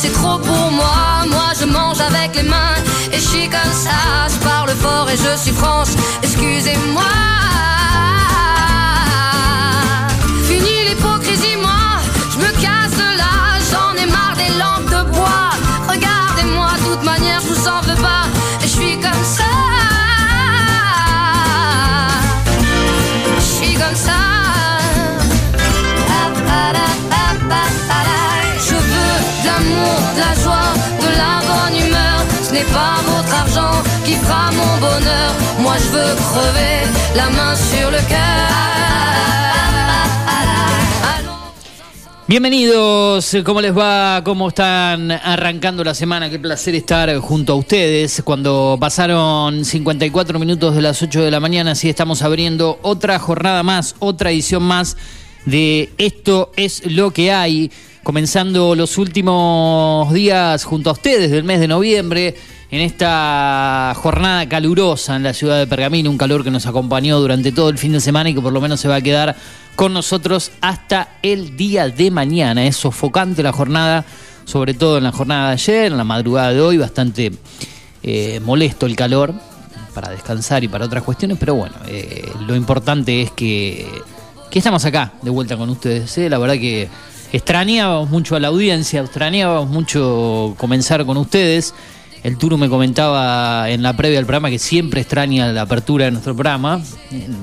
c'est trop pour moi. Moi je mange avec les mains et je suis comme ça. Je parle fort et je suis franche. Excusez-moi. Bienvenidos, ¿cómo les va? ¿Cómo están arrancando la semana? Qué placer estar junto a ustedes. Cuando pasaron 54 minutos de las 8 de la mañana, sí estamos abriendo otra jornada más, otra edición más de Esto es lo que hay. Comenzando los últimos días junto a ustedes del mes de noviembre, en esta jornada calurosa en la ciudad de Pergamino, un calor que nos acompañó durante todo el fin de semana y que por lo menos se va a quedar con nosotros hasta el día de mañana. Es sofocante la jornada, sobre todo en la jornada de ayer, en la madrugada de hoy, bastante eh, molesto el calor para descansar y para otras cuestiones, pero bueno, eh, lo importante es que, que estamos acá de vuelta con ustedes. ¿eh? La verdad que extrañábamos mucho a la audiencia, extrañábamos mucho comenzar con ustedes. El Turu me comentaba en la previa del programa que siempre extraña la apertura de nuestro programa.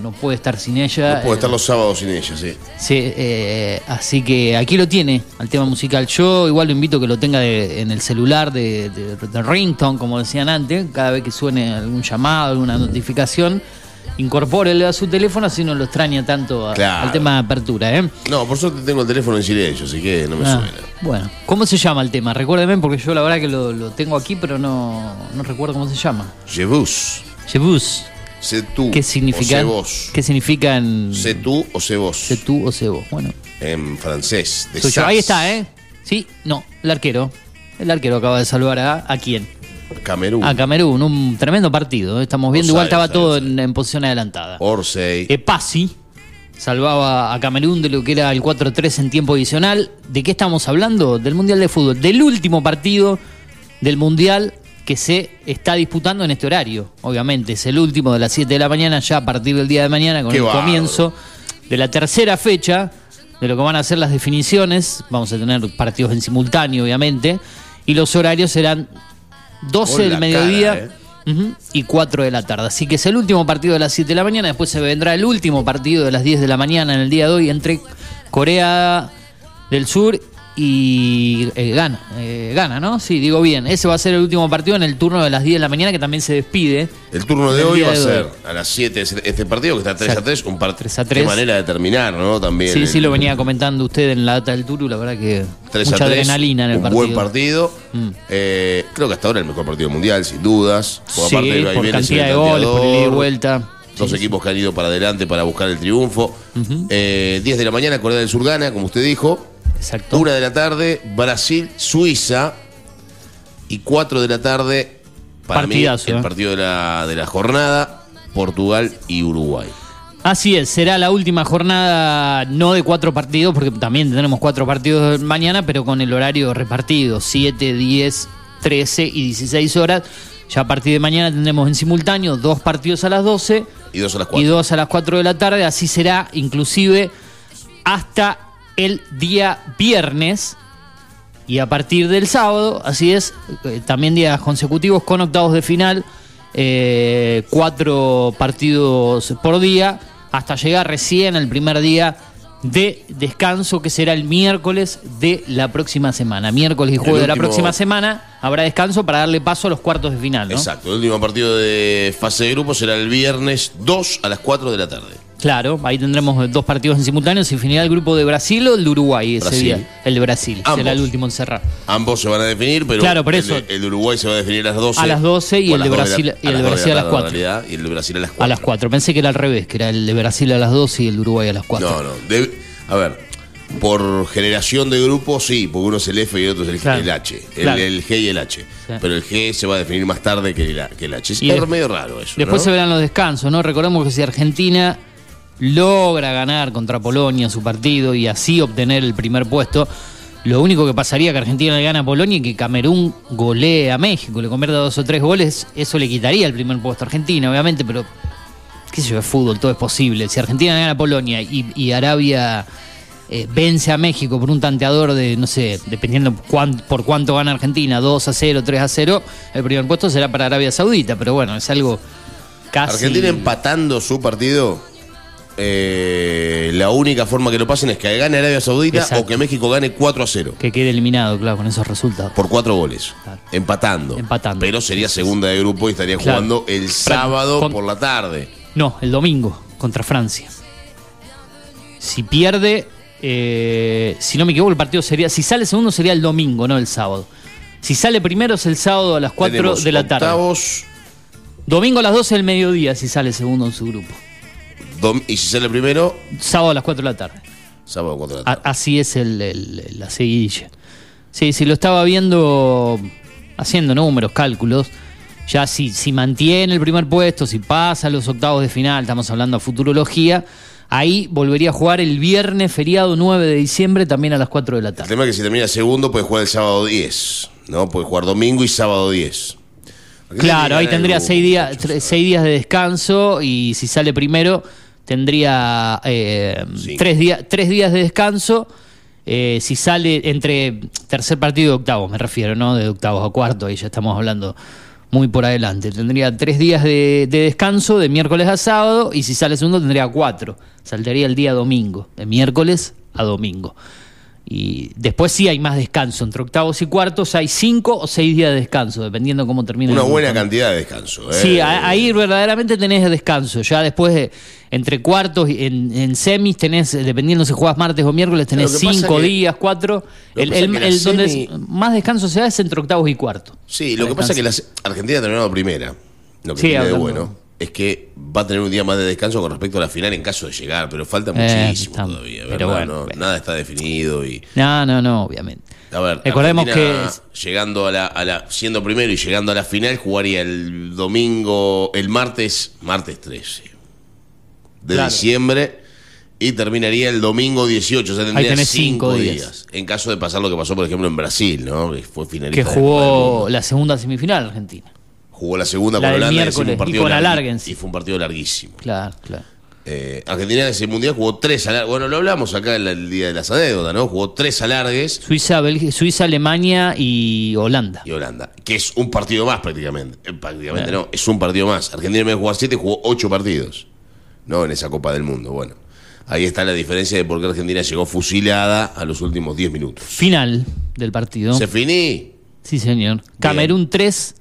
No puede estar sin ella. No puedo estar Eh, los sábados sin ella, sí. Sí, eh, así que aquí lo tiene, al tema musical. Yo igual lo invito a que lo tenga de- en el celular de, de, de ringtone, como decían antes, cada vez que suene algún llamado, alguna notificación, incorpórele a su teléfono así no lo extraña tanto a- Claro. al tema de apertura. ¿eh? No, por suerte tengo el teléfono en silencio, así que no me Ah, suena. bueno, ¿cómo se llama el tema? Recuérdeme porque yo la verdad que lo, lo tengo aquí, pero no, no recuerdo cómo se llama. Jebus. Jebus. Sé tú. ¿Qué significa? O sé vos. ¿Qué significa en Sé tú o sé vos. sé tú o sé vos? Bueno, En francés. De soy yo. Ahí está, ¿eh? Sí, no, el arquero. El arquero acaba de salvar a, ¿a quién? Camerún. A Camerún, un tremendo partido. ¿eh? Estamos viendo, igual estaba todo en, en posición adelantada. Orsay. Epasi salvaba a Camerún de lo que era el 4-3 en tiempo adicional. ¿De qué estamos hablando? Del Mundial de Fútbol. Del último partido del Mundial que se está disputando en este horario. Obviamente, es el último de las 7 de la mañana, ya a partir del día de mañana, con Qué el comienzo de la tercera fecha de lo que van a ser las definiciones. Vamos a tener partidos en simultáneo, obviamente. Y los horarios serán 12 Con del mediodía. cara, eh. Y 4 de la tarde. Así que es el último partido de las 7 de la mañana. Después se vendrá el último partido de las 10 de la mañana en el día de hoy entre Corea del Sur y eh, Ghana. Eh, Ghana, ¿no? Sí, digo bien. Ese va a ser el último partido en el turno de las 10 de la mañana que también se despide. El turno de hoy va a de ser hoy. a las 7 este partido que está 3 a Exacto. 3, un partido 3 a Qué 3. manera de terminar, ¿no? También. Sí, el- sí, lo venía comentando usted en la data del Turu. La verdad que 3 mucha a 3, adrenalina en el un partido. buen partido. Mm. Eh, creo que hasta ahora el mejor partido mundial, sin dudas. Sí, aparte por vaivén cantidad de goles, por el ida y vuelta. Dos equipos que han ido para adelante para buscar el triunfo. Eh, 10 de la mañana, Corea del Sur gana, como usted dijo. Exacto. Una de la tarde, Brasil, Suiza. Y 4 de la tarde, para Partidazo, mí, el eh. partido de la, de la jornada, Portugal y Uruguay. Así es, será la última jornada, no de cuatro partidos, porque también tenemos cuatro partidos mañana, pero con el horario repartido, 7, 10, 13 y 16 horas. Ya a partir de mañana tendremos en simultáneo dos partidos a las 12 Y dos a las y 4. dos a las 4 de la tarde. Así será inclusive hasta el día viernes. Y a partir del sábado, así es, eh, también días consecutivos con octavos de final, eh, cuatro partidos por día, hasta llegar recién al primer día de descanso, que será el miércoles de la próxima semana. Miércoles y jueves de la próxima semana habrá descanso para darle paso a los cuartos de final, ¿no? Exacto, el último partido de fase de grupo será el viernes 2 a las 4 de la tarde. Claro, ahí tendremos dos partidos en simultáneo. Se finirá el grupo de Brasil o el de Uruguay ese Brasil. día. El de Brasil. Ambos. Será el último en cerrar. Ambos se van a definir, pero Claro, por el, eso. de- el de Uruguay se va a definir a las 12. A las 12 y el de las 2 Brasil- la- y el de las 2 Brasil a las la 4. tarde, en realidad, y el de Brasil a las 4. A las 4. Pensé que era al revés, que era el de Brasil a las 12 y el de Uruguay a las 4. No, no. a ver, por generación de grupos, sí, porque uno es el F y el otro es el, Claro. el H. El, Claro. el G y el H. Sí. Pero el G se va a definir más tarde que el, que el H. Es Y medio raro eso. Después ¿no? se verán los descansos, ¿no? Recordemos que si Argentina logra ganar contra Polonia su partido y así obtener el primer puesto, Lo único que pasaría que Argentina le gana a Polonia y que Camerún golee a México, le convierta dos o tres goles, eso le quitaría el primer puesto a Argentina, obviamente, pero qué sé yo, es fútbol, todo es posible. Si Argentina le gana a Polonia y, Arabia eh, vence a México por un tanteador de, no sé, dependiendo cuán- por cuánto gana Argentina, 2 a 0, 3 a 0, el primer puesto será para Arabia Saudita, pero bueno, es algo casi... Argentina empatando su partido. Eh, la única forma que lo pasen es que gane Arabia Saudita Exacto. o que México gane 4 a 0. Que quede eliminado, claro, con esos resultados. Por cuatro goles. Claro. Empatando. Empatando. Pero sería segunda de grupo y estaría Claro. jugando el sábado Con- por la tarde. No, el domingo contra Francia. Si pierde, eh, si no me equivoco, el partido sería. Si sale segundo, sería el domingo, no el sábado. Si sale primero, es el sábado a las 4 Tenemos de la tarde. octavos, Domingo a las 12 del mediodía, si sale segundo en su grupo. Dom- y si sale primero, Sábado a las 4 de la tarde. sábado 4 de la A- tarde. así es el, el- la seguidilla. Sí, sí, lo estaba viendo, haciendo números, cálculos. Ya si, si mantiene el primer puesto, si pasa a los octavos de final, estamos hablando de futurología, ahí volvería a jugar el viernes feriado 9 de diciembre también a las 4 de la El tarde. tema es que si termina segundo, puede jugar el sábado 10. ¿No? Puede jugar domingo y sábado 10. Argentina Claro, ahí tendría el seis grupo, días, muchachos. tre- seis días de descanso y si sale primero tendría eh, tres, días, tres días de descanso. eh, si sale entre tercer partido y octavos, me refiero, ¿no? De octavos a cuarto, ahí ya estamos hablando muy por adelante. Tendría tres días de, de descanso de miércoles a sábado y si sale segundo tendría cuatro. Saltaría el día domingo, de miércoles a domingo. Y después sí hay más descanso. Entre octavos y cuartos hay cinco o seis días de descanso, dependiendo cómo termine Una el buena cantidad de descanso. ¿eh? Sí, ahí verdaderamente tenés descanso. Ya después, de- entre cuartos, y en, en semis tenés, dependiendo si jugás martes o miércoles, tenés cinco que- días, cuatro. El, donde es- más descanso se da es entre octavos y cuartos. Sí, lo que pasa es que la Argentina ha terminado primera. Lo que Sí, tiene de bueno es que va a tener un día más de descanso con respecto a la final en caso de llegar, pero falta Eh, muchísimo todavía. bueno, No, bueno. Nada está definido y. No, no, no, obviamente. A ver, Recordemos Argentina, que- llegando a la, a la- siendo primero y llegando a la final, jugaría el domingo, el martes, martes 13 de Claro. diciembre y terminaría el domingo 18, o sea, tendría cinco, cinco días. días. En caso de pasar lo que pasó, por ejemplo, en Brasil, ¿no? Que fue finalista. Que jugó la segunda semifinal Argentina. Jugó la segunda La con Holanda y fue un y partido con largui- alarguense. y fue un partido larguísimo. Claro, claro. Eh, Argentina en ese mundial jugó tres alargues. Bueno, lo hablamos acá el, el día de las anécdotas, ¿no? Jugó tres alargues Suiza, Bélgica- Suiza, Alemania y Holanda. y Holanda, que es un partido más prácticamente. Eh, prácticamente Claro. no, es un partido más. Argentina en vez de jugar siete jugó ocho partidos, ¿no? En esa Copa del Mundo. Bueno, ahí está la diferencia de por qué Argentina llegó fusilada a los últimos diez minutos. Final del partido. Se finí. Sí, señor. Camerún 3,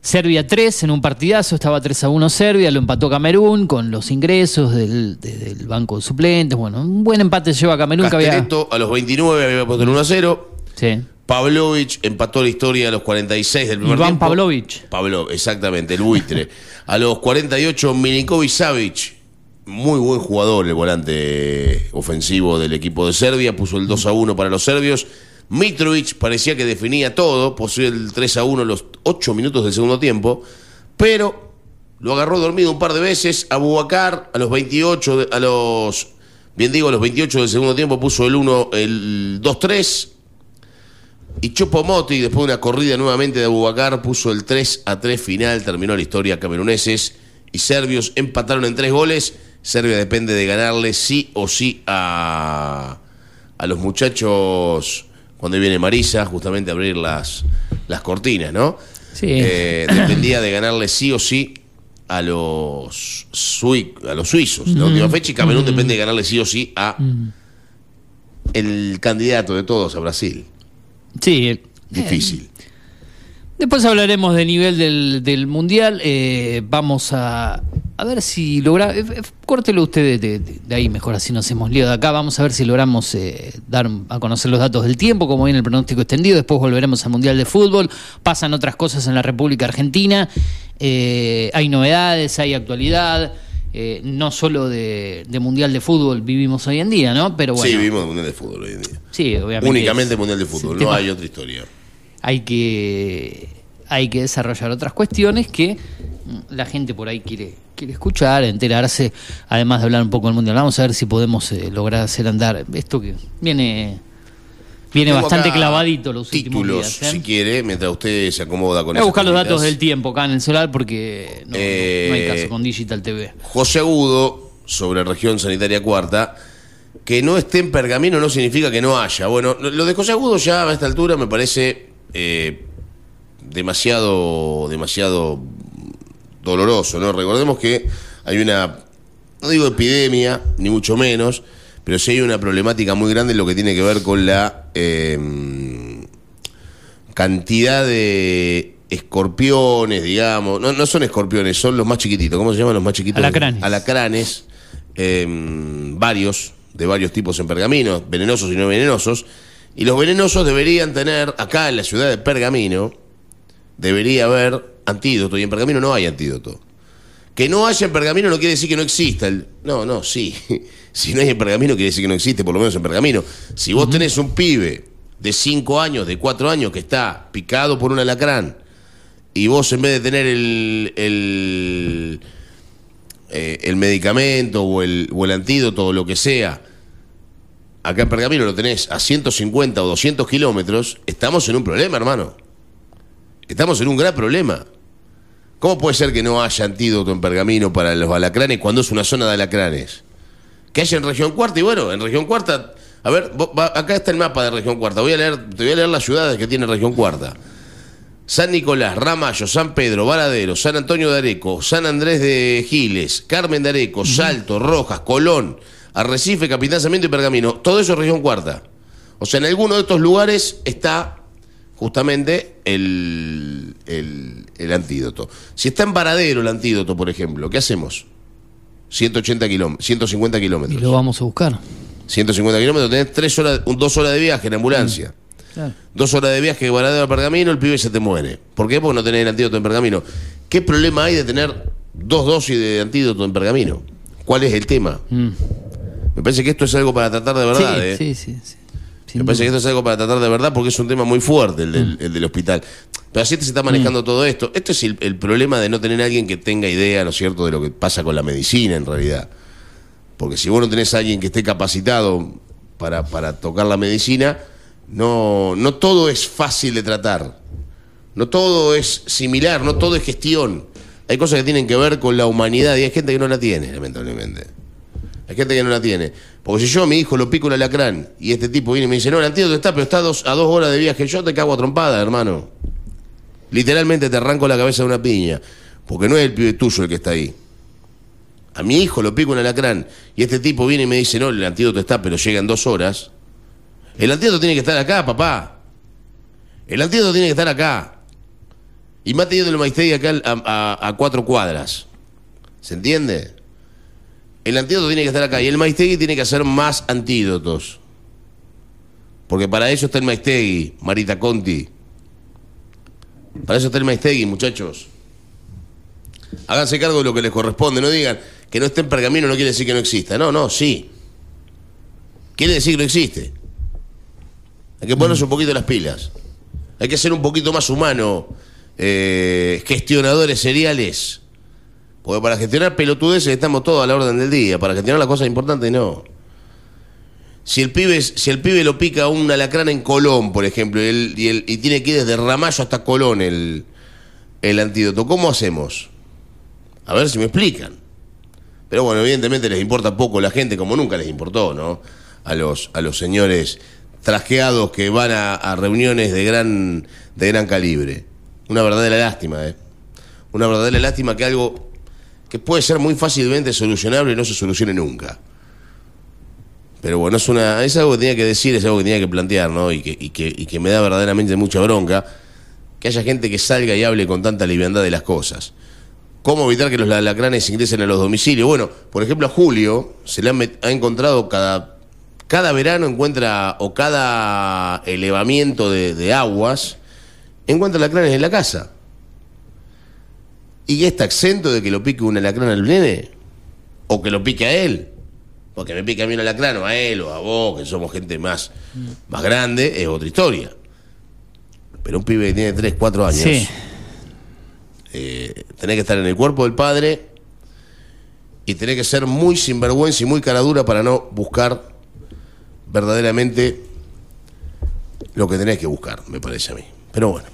Serbia 3 en un partidazo, estaba 3 a 1 Serbia, lo empató Camerún con los ingresos del, de- del banco de suplentes. Bueno, un buen empate lleva Camerún que había. Castelletto a los 29 había puesto el 1 a 0. Sí. Pavlovich empató la historia a los 46 del primer Iván tiempo. Pavlovich. Pablo, exactamente, el buitre. a los 48, Milinkovic Savic, muy buen jugador, el volante ofensivo del equipo de Serbia, puso el 2 a 1 para los serbios. Mitrovic parecía que definía todo, puso el 3 a 1 los 8 minutos del segundo tiempo, pero lo agarró dormido un par de veces. Abubakar a los 28, de- a los, bien digo, a los 28 del segundo tiempo puso el 1, el 2-3. Y Chopo Motti, después de una corrida nuevamente de Abubakar, puso el 3 a 3 final, terminó la historia cameruneses y serbios empataron en tres goles. Serbia depende de ganarle sí o sí a, a los muchachos cuando viene Marisa, justamente a abrir las, las cortinas, ¿no? Sí. Eh, dependía de ganarle sí o sí a los, sui- a los suizos la última fecha y Camerún depende de ganarle sí o sí a el candidato de todos a Brasil. Sí. Difícil. Después hablaremos del nivel del, del mundial. eh, vamos a, a ver si logra. eh, eh, córtelo usted de, de- de ahí mejor, así nos hemos liado de acá. Vamos a ver si logramos eh, dar a conocer los datos del tiempo, como viene el pronóstico extendido. Después volveremos al mundial de fútbol. Pasan otras cosas en la República Argentina. eh, hay novedades, hay actualidad. eh, no solo de, de mundial de fútbol vivimos hoy en día, ¿no? Pero bueno. sí, vivimos Mundial de Fútbol hoy en día. Sí, obviamente. Únicamente es- Mundial de Fútbol, no tema- hay otra historia. Hay que hay que desarrollar otras cuestiones que la gente por ahí quiere quiere escuchar, enterarse, además de hablar un poco del mundial. Vamos a ver si podemos eh, lograr hacer andar esto que viene Viene Tengo bastante clavadito los últimos títulos, días. ¿eh? si quiere, mientras usted se acomoda con Voy a buscar los datos del tiempo acá en el celular porque no, no- no hay Eh, caso con Digital TV. José Agudo, sobre región sanitaria cuarta, que no esté en pergamino no significa que no haya. Bueno, lo de José Agudo ya a esta altura me parece eh, demasiado, demasiado doloroso, ¿no? Recordemos que hay una, no digo epidemia, ni mucho menos, pero sí hay una problemática muy grande en lo que tiene que ver con la eh, cantidad de escorpiones, digamos. No, no son escorpiones, son los más chiquititos. ¿Cómo se llaman los más chiquitos? Alacranes. Alacranes, eh, varios, de varios tipos en pergamino, venenosos y no venenosos. Y los venenosos deberían tener, acá en la ciudad de Pergamino, debería haber antídoto, y en pergamino no hay antídoto. Que no haya en pergamino no quiere decir que no exista. el- No, no, sí. Si no hay en pergamino quiere decir que no existe, por lo menos en pergamino. Si vos tenés un pibe de 5 años, de 4 años, que está picado por un alacrán, y vos en vez de tener el, el, eh, el medicamento o el, o el antídoto o lo que sea, acá en Pergamino lo tenés a 150 o 200 kilómetros, estamos en un problema, hermano. Estamos en un gran problema. ¿Cómo puede ser que no haya antídoto en Pergamino para los alacranes cuando es una zona de alacranes? Que haya en región cuarta, y bueno, en región cuarta, a ver, vos- va- acá está el mapa de región cuarta. Voy a leer, te voy a leer las ciudades que tiene región cuarta. San Nicolás, Ramallo, San Pedro, Varadero, San Antonio de Areco, San Andrés de Giles, Carmen de Areco, Salto, Rojas, Colón, Arrecife, Capitán Sarmiento y Pergamino. Todo eso es región cuarta. O sea, en alguno de estos lugares está justamente el, el, el antídoto. Si está en Varadero el antídoto, por ejemplo, ¿qué hacemos? 180 kilómetros, 150 Y kilómetros. lo vamos a buscar. 150 kilómetros, tenés tres horas, un- dos horas de viaje en ambulancia. Claro. Dos horas de viaje de Varadero a Pergamino, el pibe se te muere. ¿Por qué? Porque no tenés el antídoto en Pergamino. ¿Qué problema hay de tener dos dosis de antídoto en Pergamino? ¿Cuál es el tema? Mm. Me parece que esto es algo para tratar de verdad. sí, ¿eh? sí, sí, sí. Me parece que esto es algo para tratar de verdad porque es un tema muy fuerte el del, el del hospital. Pero así se está manejando todo esto. Esto es el, el problema de no tener a alguien que tenga idea, ¿no es cierto?, de lo que pasa con la medicina en realidad. Porque si vos no tenés a alguien que esté capacitado para, para tocar la medicina, no, no todo es fácil de tratar. No todo es similar, no todo es gestión. Hay cosas que tienen que ver con la humanidad y hay gente que no la tiene, lamentablemente. Hay gente que no la tiene. Porque si yo mi hijo lo pico un alacrán y este tipo viene y me dice, no, el antídoto está, pero está a dos, horas de viaje, yo te cago a trompada, hermano. Literalmente te arranco la cabeza de una piña. Porque no es el pibe tuyo el que está ahí. A mi hijo lo pico un alacrán y este tipo viene y me dice, no, el antídoto está, pero llega en dos horas. El antídoto tiene que estar acá, papá. El antídoto tiene que estar acá. Y más teniendo el Maistegui acá a cuatro cuadras. ¿Se entiende? El antídoto tiene que estar acá y el Maistegui tiene que hacer más antídotos. Porque para eso está el Maistegui, Marita Conti. Para eso está el Maistegui, muchachos. Háganse cargo de lo que les corresponde. No digan que no esté en pergamino, no quiere decir que no exista. No, no, sí. Quiere decir que no existe. Hay que ponerse un poquito las pilas. Hay que ser un poquito más humano. eh, gestionadores seriales. Porque para gestionar pelotudeces estamos todos a la orden del día. Para gestionar las cosas importantes, no. Si el pibe, si el pibe lo pica un alacrán en Colón, por ejemplo, y, tiene que ir desde Ramallo hasta Colón el, el antídoto, ¿cómo hacemos? A ver si me explican. Pero bueno, evidentemente les importa poco la gente, como nunca les importó, ¿no? A los, a los señores trajeados que van a, a reuniones de gran, de gran calibre. Una verdadera lástima, ¿eh? Una verdadera lástima que algo que puede ser muy fácilmente solucionable no se solucione nunca. Pero bueno, es, una, es algo que tenía que decir, es algo que tenía que plantear, ¿no? Y que, y que, y que me da verdaderamente mucha bronca que haya gente que salga y hable con tanta liviandad de las cosas. ¿Cómo evitar que los alacranes ingresen a los domicilios? Bueno, por ejemplo, a Julio se le han ha encontrado cada, cada verano encuentra, o cada elevamiento de, de aguas, encuentra alacranes en la casa. ¿Y está exento de que lo pique un alacrán al nene? ¿O que lo pique a él? Porque me pique a mí un alacrán o a él o a vos, que somos gente más, más grande, es otra historia. Pero un pibe que tiene 3, 4 años, Sí. eh, tenés que estar en el cuerpo del padre y tenés que ser muy sinvergüenza y muy cara dura para no buscar verdaderamente lo que tenés que buscar, me parece a mí. Pero bueno.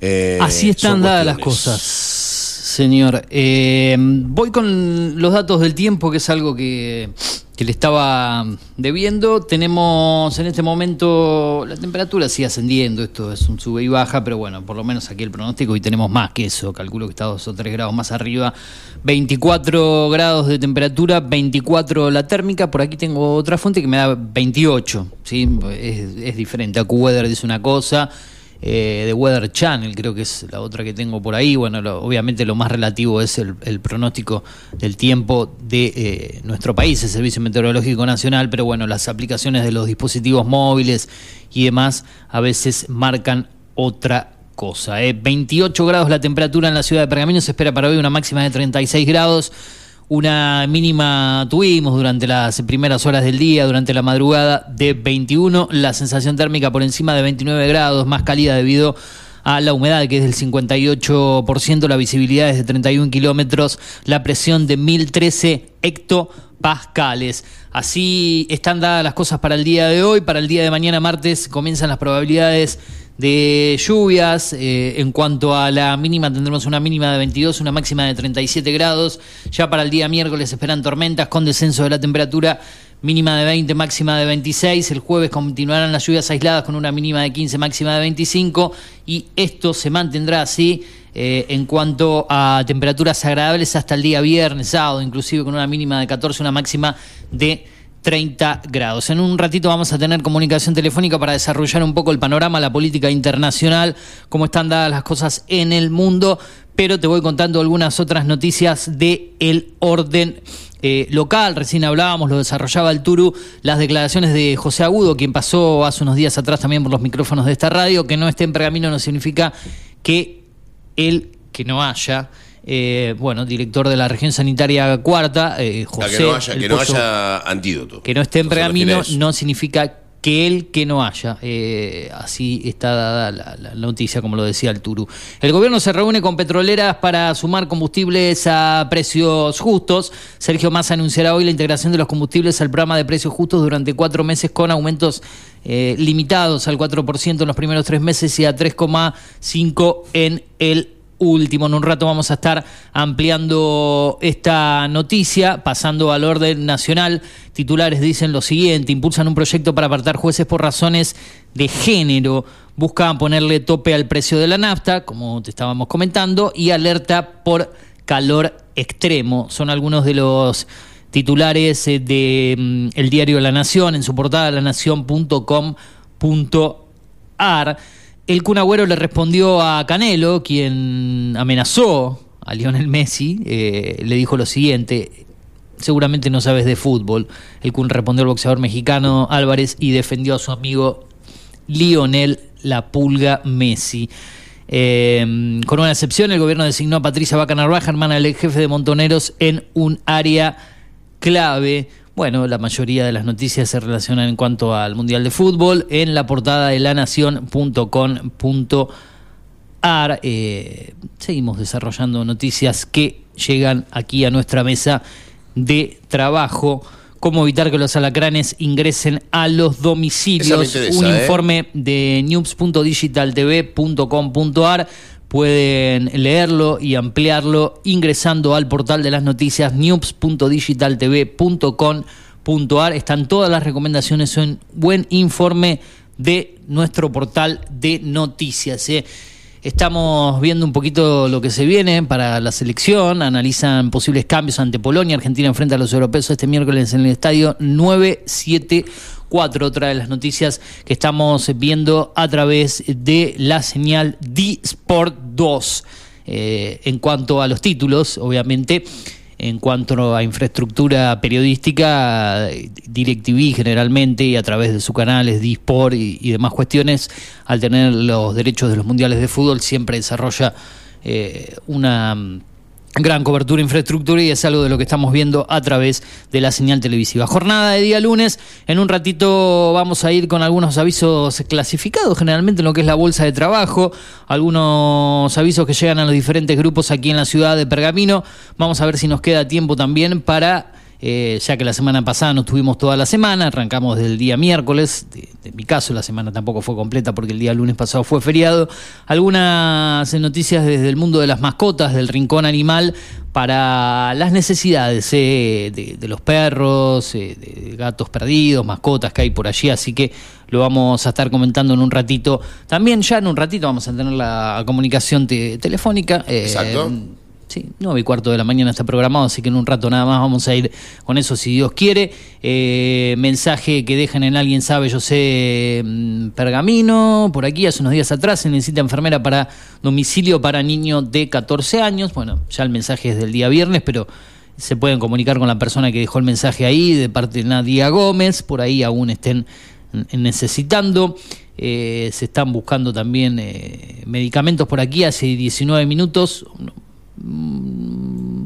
Eh, Así están dadas las cosas, señor. Eh, voy con los datos del tiempo, que es algo que, que le estaba debiendo. Tenemos en este momento la temperatura sigue ascendiendo, esto es un sube y baja, pero bueno, por lo menos aquí el pronóstico y tenemos más que eso, calculo que está dos o tres grados más arriba. 24 grados de temperatura, 24 la térmica, por aquí tengo otra fuente que me da 28, ¿sí? es, es diferente. AccuWeather dice una cosa eh, de Weather Channel, creo que es la otra que tengo por ahí. Bueno, lo- obviamente lo más relativo es el, pronóstico del tiempo de eh, nuestro país, el Servicio Meteorológico Nacional, pero bueno, las aplicaciones de los dispositivos móviles y demás a veces marcan otra cosa. eh. 28 grados la temperatura en la ciudad de Pergamino, se espera para hoy una máxima de 36 grados. Una mínima tuvimos durante las primeras horas del día, durante la madrugada de 21, la sensación térmica por encima de 29 grados, más cálida debido la humedad que es del 58%, la visibilidad es de 31 kilómetros, la presión de 1013 hectopascales. Así están dadas las cosas para el día de hoy, para el día de mañana martes comienzan las probabilidades de lluvias. eh, en cuanto a la mínima, tendremos una mínima de 22, una máxima de 37 grados. Ya para el día miércoles esperan tormentas con descenso de la temperatura. Mínima de 20, máxima de 26. El jueves continuarán las lluvias aisladas con una mínima de 15, máxima de 25. Y esto se mantendrá así eh, en cuanto a temperaturas agradables hasta el día viernes, sábado, inclusive con una mínima de 14, una máxima de 30 grados. En un ratito vamos a tener comunicación telefónica para desarrollar un poco el panorama, la política internacional, cómo están dadas las cosas en el mundo, pero te voy contando algunas otras noticias de el orden eh, local. Recién hablábamos, lo desarrollaba el Turu, las declaraciones de José Agudo, quien pasó hace unos días atrás también por los micrófonos de esta radio, que no esté en pergamino no significa que el que no haya. eh, bueno, director de la región sanitaria cuarta, eh, O sea, José. que no haya, el que no haya antídoto. que no esté en pergamino no significa que él que no haya. Eh, así está dada la, noticia, como lo decía el. El gobierno se reúne con petroleras para sumar combustibles a precios justos. Sergio Massa anunciará hoy la integración de los combustibles al programa de precios justos durante cuatro meses con aumentos eh, limitados al 4% en los primeros tres meses y a 3,5% en el último. En un rato vamos a estar ampliando esta noticia, pasando al orden nacional. Titulares dicen lo siguiente, impulsan un proyecto para apartar jueces por razones de género. Buscan ponerle tope al precio de la nafta, como te estábamos comentando, y alerta por calor extremo. Son algunos de los titulares eh, de mm, el diario La Nación en su portada lanación.com.ar. El Kun Agüero le respondió a Canelo, quien amenazó a Lionel Messi, eh, le dijo lo siguiente, seguramente no sabes de fútbol. El Kun respondió al boxeador mexicano Álvarez y defendió a su amigo Lionel La Pulga Messi. Eh, con una excepción, el gobierno designó a Patricia Vaca Narvaja, hermana del jefe de Montoneros, en un área clave. Bueno, la mayoría de las noticias se relacionan en cuanto al Mundial de Fútbol en la portada de lanación.com.ar. Eh, seguimos desarrollando noticias que llegan aquí a nuestra mesa de trabajo. Cómo evitar que los alacranes ingresen a los domicilios. interesa, Un ¿eh? informe de news.digitaltv.com.ar. Pueden leerlo y ampliarlo ingresando al portal de las noticias news.digitaltv.com.ar. Están todas las recomendaciones, un buen informe de nuestro portal de noticias. ¿eh? Estamos viendo un poquito lo que se viene para la selección, analizan posibles cambios ante Polonia, Argentina enfrenta a los europeos este miércoles en el estadio 974, otra de las noticias que estamos viendo a través de la señal D-Sport 2. Eh, en cuanto a los títulos, obviamente, en cuanto a infraestructura periodística, DirecTV generalmente y a través de sus canales, Disport y, y demás cuestiones, al tener los derechos de los mundiales de fútbol, siempre desarrolla eh, una gran cobertura infraestructura y es algo de lo que estamos viendo a través de la señal televisiva. Jornada de día lunes, en un ratito vamos a ir con algunos avisos clasificados generalmente en lo que es la bolsa de trabajo, algunos avisos que llegan a los diferentes grupos aquí en la ciudad de Pergamino. Vamos a ver si nos queda tiempo también para eh, ya que la semana pasada no estuvimos toda la semana, arrancamos desde el día miércoles, de, mi caso la semana tampoco fue completa porque el día lunes pasado fue feriado, algunas noticias desde el mundo de las mascotas, del rincón animal, para las necesidades eh, de, de, los perros, eh, de gatos perdidos, mascotas que hay por allí, así que lo vamos a estar comentando en un ratito. También ya en un ratito vamos a tener la comunicación te, telefónica. Eh, Exacto Sí, nueve y cuarto de la mañana está programado, así que en un rato nada más vamos a ir con eso si Dios quiere. Eh, mensaje que dejan en alguien sabe, yo sé, mm, pergamino, por aquí hace unos días atrás se necesita enfermera para domicilio para niño de 14 años. Bueno, ya el mensaje es del día viernes, pero se pueden comunicar con la persona que dejó el mensaje ahí, de parte de Nadia Gómez, por ahí aún estén necesitando. Eh, se están buscando también eh, medicamentos por aquí hace 19 minutos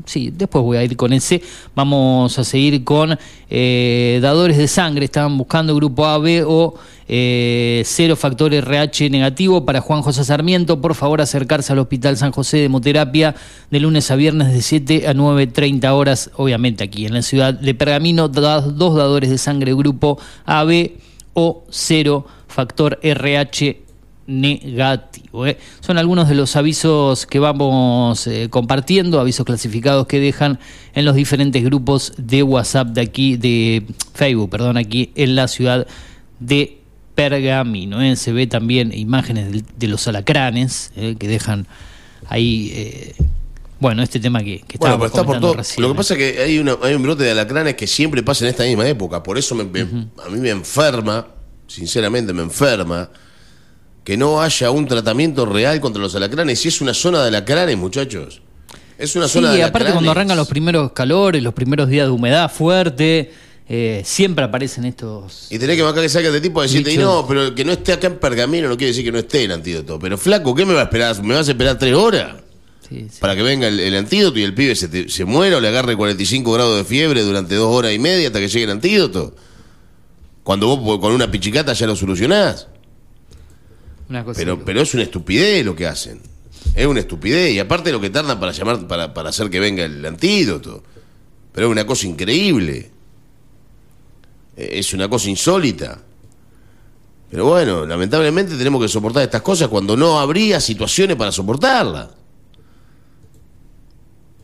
sí, después voy a ir con ese. Vamos a seguir con eh, dadores de sangre. Estaban buscando grupo A, B o eh, cero factor RH negativo para Juan José Sarmiento. Por favor, acercarse al Hospital San José de Hemoterapia de lunes a viernes de 7 a 9.30 horas, obviamente aquí en la ciudad de Pergamino. Dos dadores de sangre grupo AB o cero factor RH negativo. ¿eh? Son algunos de los avisos que vamos eh, compartiendo, avisos clasificados que dejan en los diferentes grupos de WhatsApp de aquí, de Facebook, perdón, aquí en la ciudad de Pergamino. ¿eh? Se ve también imágenes de, los alacranes que dejan ahí. bueno, este tema que, que bueno, está por todo. Lo que pasa es que hay, hay un brote de alacranes que siempre pasa en esta misma época. Por eso a mí me enferma, sinceramente me enferma, que no haya un tratamiento real contra los alacranes. Si es una zona de alacranes, muchachos. Es una zona de alacranes. aparte cuando arrancan los primeros calores, los primeros días de humedad fuerte, eh, siempre aparecen estos... Y tenés que marcar que saque de tipo de decirte, y no, pero que no esté acá en Pergamino no quiere decir que no esté el antídoto. Pero flaco, ¿qué me va a esperar? ¿Me vas a esperar tres horas? Para que venga el, antídoto y el pibe se, se muera o le agarre 45 grados de fiebre durante dos horas y media hasta que llegue el antídoto. Cuando vos con una pichicata ya lo solucionás pero, pero es una estupidez lo que hacen. Es una estupidez. Y aparte lo que tardan para llamar, para, para hacer que venga el antídoto. Pero es una cosa increíble. E, es una cosa insólita. Pero bueno, lamentablemente tenemos que soportar estas cosas cuando no habría situaciones para soportarlas.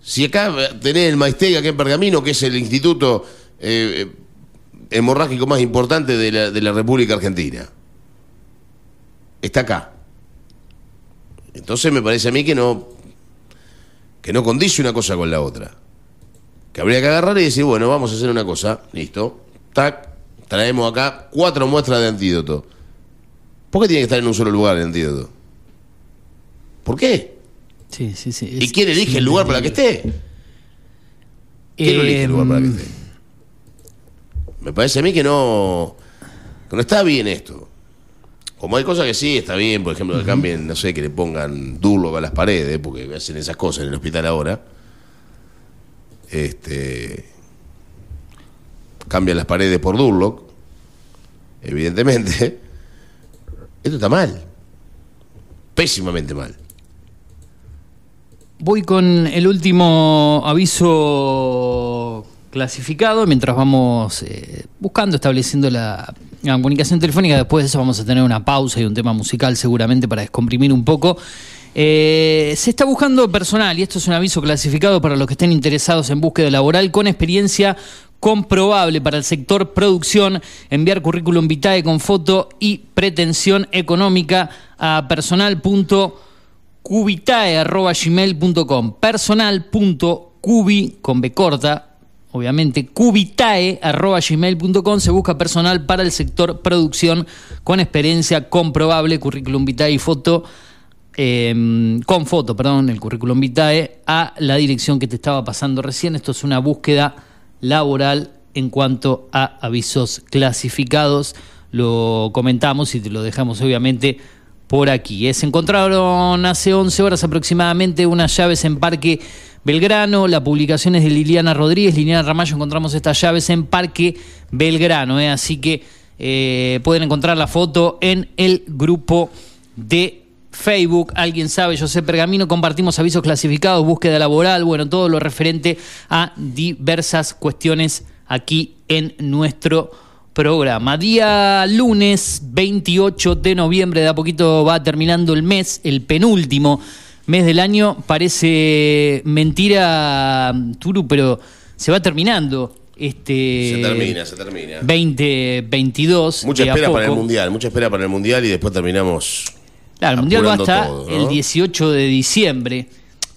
Si acá tenés el Maestega, que en Pergamino, que es el instituto eh, eh, hemorrágico más importante de la, de la República Argentina está acá. Entonces me parece a mí que no, que no condice una cosa con la otra. Que habría que agarrar y decir, bueno, vamos a hacer una cosa, listo, tac, traemos acá cuatro muestras de antídoto. ¿Por qué tiene que estar en un solo lugar el antídoto? ¿Por qué? Sí, sí, sí. ¿Y quién elige el lugar para que esté? ¿Quién elige el lugar para que esté? Me parece a mí que no, que no está bien esto. Como hay cosas que sí, está bien, por ejemplo, que cambien, no sé, que le pongan Durlock a las paredes, porque hacen esas cosas en el hospital ahora. Este. Cambian las paredes por Durlock, evidentemente. Esto está mal. Pésimamente mal. Voy con el último aviso clasificado mientras vamos eh, buscando, estableciendo la la comunicación telefónica. Después de eso vamos a tener una pausa y un tema musical seguramente para descomprimir un poco. Eh, se está buscando personal y esto es un aviso clasificado para los que estén interesados en búsqueda laboral con experiencia comprobable para el sector producción, enviar currículum vitae con foto y pretensión económica a personal.cubitae.gmail.com personal.cubi con B corta obviamente, cubitae.gmail.com se busca personal para el sector producción con experiencia comprobable, currículum vitae y foto, em, con foto, perdón, el currículum vitae, a la dirección que te estaba pasando recién. Esto es una búsqueda laboral en cuanto a avisos clasificados. Lo comentamos y te lo dejamos obviamente por aquí. Se encontraron hace 11 horas aproximadamente unas llaves en Parque Belgrano. La publicación es de Liliana Rodríguez. Liliana Ramallo, encontramos estas llaves en Parque Belgrano. ¿eh? Así que eh, pueden encontrar la foto en el grupo de Facebook, alguien sabe, yo sé Pergamino, compartimos avisos clasificados, búsqueda laboral, bueno, todo lo referente a diversas cuestiones aquí en nuestro programa. Día lunes 28 de noviembre, de a poquito va terminando el mes, el penúltimo mes del año. Parece mentira, Turu, pero se va terminando este Se termina, se termina. 2022. Mucha espera para el mundial, mucha espera para el mundial y después terminamos. Claro, el Mundial va hasta todo, ¿no? el 18 de diciembre.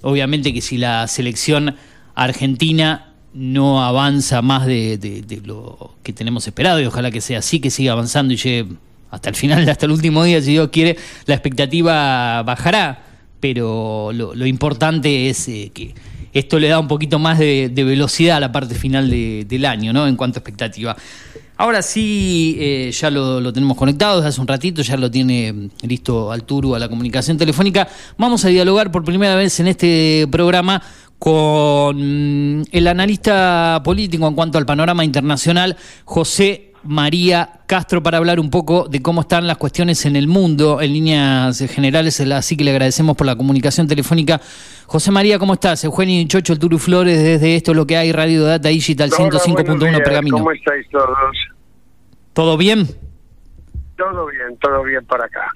Obviamente que si la selección argentina no avanza más de, de- de lo que tenemos esperado, y ojalá que sea así, que siga avanzando y llegue hasta el final, hasta el último día, si Dios quiere, la expectativa bajará. Pero lo, importante es eh, que esto le da un poquito más de, velocidad a la parte final de- del año, ¿no? En cuanto a expectativa. Ahora sí, eh, ya lo, lo tenemos conectado desde hace un ratito, ya lo tiene mm, listo Alturu a la comunicación telefónica. Vamos a dialogar por primera vez en este programa con mm, el analista político en cuanto al panorama internacional, José María Castro, para hablar un poco de cómo están las cuestiones en el mundo. En líneas generales, así que le agradecemos por la comunicación telefónica. José María, ¿cómo estás? Eugenio Chocho, el Turu Flores, desde esto lo que hay, Radio Data Digital Hola, buenos 105.1 días. Pergamino. ¿Cómo estáis todos? ¿Todo bien? Todo bien, todo bien por acá.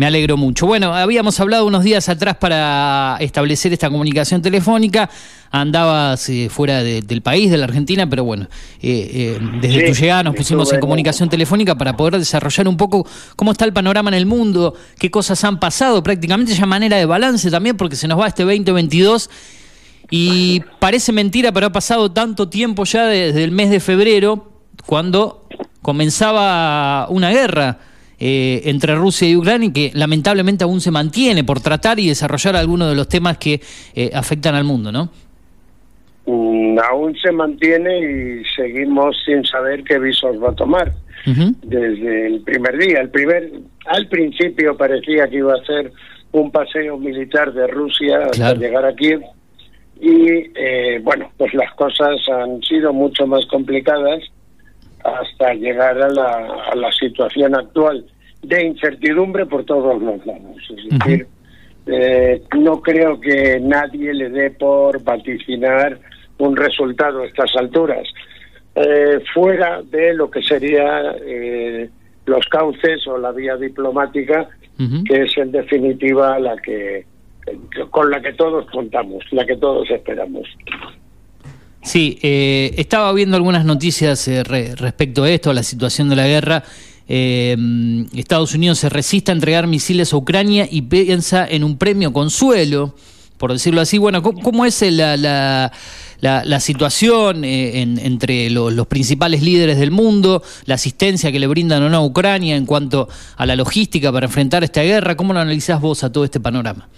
Me alegro mucho. Bueno, habíamos hablado unos días atrás para establecer esta comunicación telefónica. Andabas eh, fuera de- del país, de la Argentina, pero bueno, eh, eh, desde Sí, tu llegada nos pusimos en- comunicación telefónica para poder desarrollar un poco cómo está el panorama en el mundo, qué cosas han pasado, prácticamente ya manera de balance también, porque se nos va este 2022 y parece mentira, pero ha pasado tanto tiempo ya desde el mes de febrero, cuando comenzaba una guerra eh, entre Rusia y Ucrania, que lamentablemente aún se mantiene por tratar y desarrollar algunos de los temas que eh, afectan al mundo, ¿no? Mm, aún se mantiene y seguimos sin saber qué visos va a tomar desde el primer día. El primer, al principio parecía que iba a ser un paseo militar de Rusia hasta Claro. llegar a Kiev y eh, bueno, pues las cosas han sido mucho más complicadas hasta llegar a la, a la situación actual de incertidumbre por todos los lados. Es decir, eh, no creo que nadie le dé por vaticinar un resultado a estas alturas, eh, fuera de lo que sería eh, los cauces o la vía diplomática, que es en definitiva la que con la que todos contamos, la que todos esperamos. Sí, eh, estaba viendo algunas noticias eh, re- respecto a esto, a la situación de la guerra. Eh, Estados Unidos se resiste a entregar misiles a Ucrania y piensa en un premio consuelo, por decirlo así. Bueno, ¿cómo, cómo es eh, la, la, la- la situación eh, en- entre lo- los principales líderes del mundo, la asistencia que le brindan o no a Ucrania en cuanto a la logística para enfrentar esta guerra? ¿Cómo lo analizás vos a todo este panorama?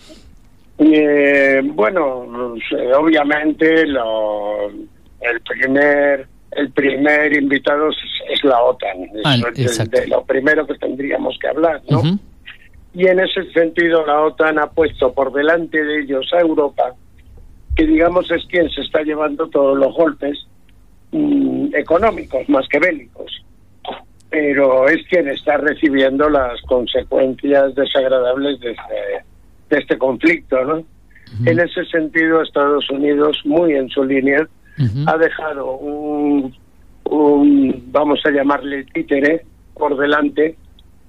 Eh, bueno, eh, obviamente lo, el primer el primer invitado es, es la OTAN, es Ah, de- de lo primero que tendríamos que hablar, ¿no? Y en ese sentido la OTAN ha puesto por delante de ellos a Europa, que digamos es quien se está llevando todos los golpes mm, económicos más que bélicos, pero es quien está recibiendo las consecuencias desagradables de este, de este conflicto, ¿no? En ese sentido, Estados Unidos, muy en su línea, ha dejado un, un, vamos a llamarle títere, por delante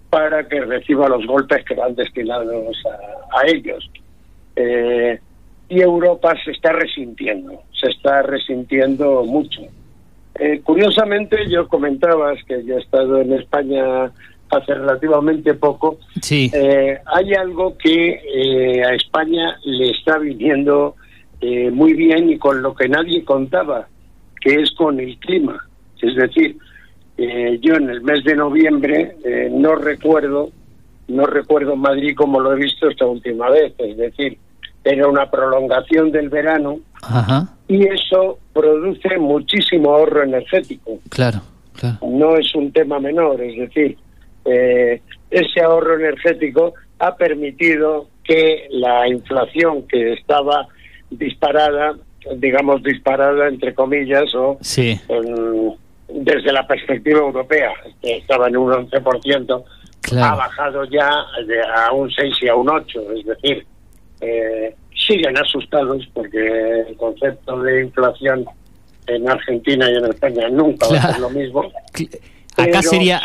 para que reciba los golpes que van destinados a, a ellos. Eh, y Europa se está resintiendo, se está resintiendo mucho. Eh, curiosamente, yo comentabas que yo he estado en España hace relativamente poco. Sí. Eh, hay algo que eh, a España le está viniendo eh, muy bien y con lo que nadie contaba, que es con el clima. Es decir, yo en el mes de noviembre no recuerdo, no recuerdo Madrid como lo he visto esta última vez. Es decir, era una prolongación del verano Ajá, y eso produce muchísimo ahorro energético claro, claro. no es un tema menor, es decir, eh, ese ahorro energético ha permitido que la inflación que estaba disparada, digamos disparada entre comillas, o Sí. desde la perspectiva europea, que estaba en un 11%, ha bajado ya a un 6 y a un 8, es decir, eh, siguen asustados porque el concepto de inflación en Argentina y en España nunca va a ser lo mismo. Acá sería,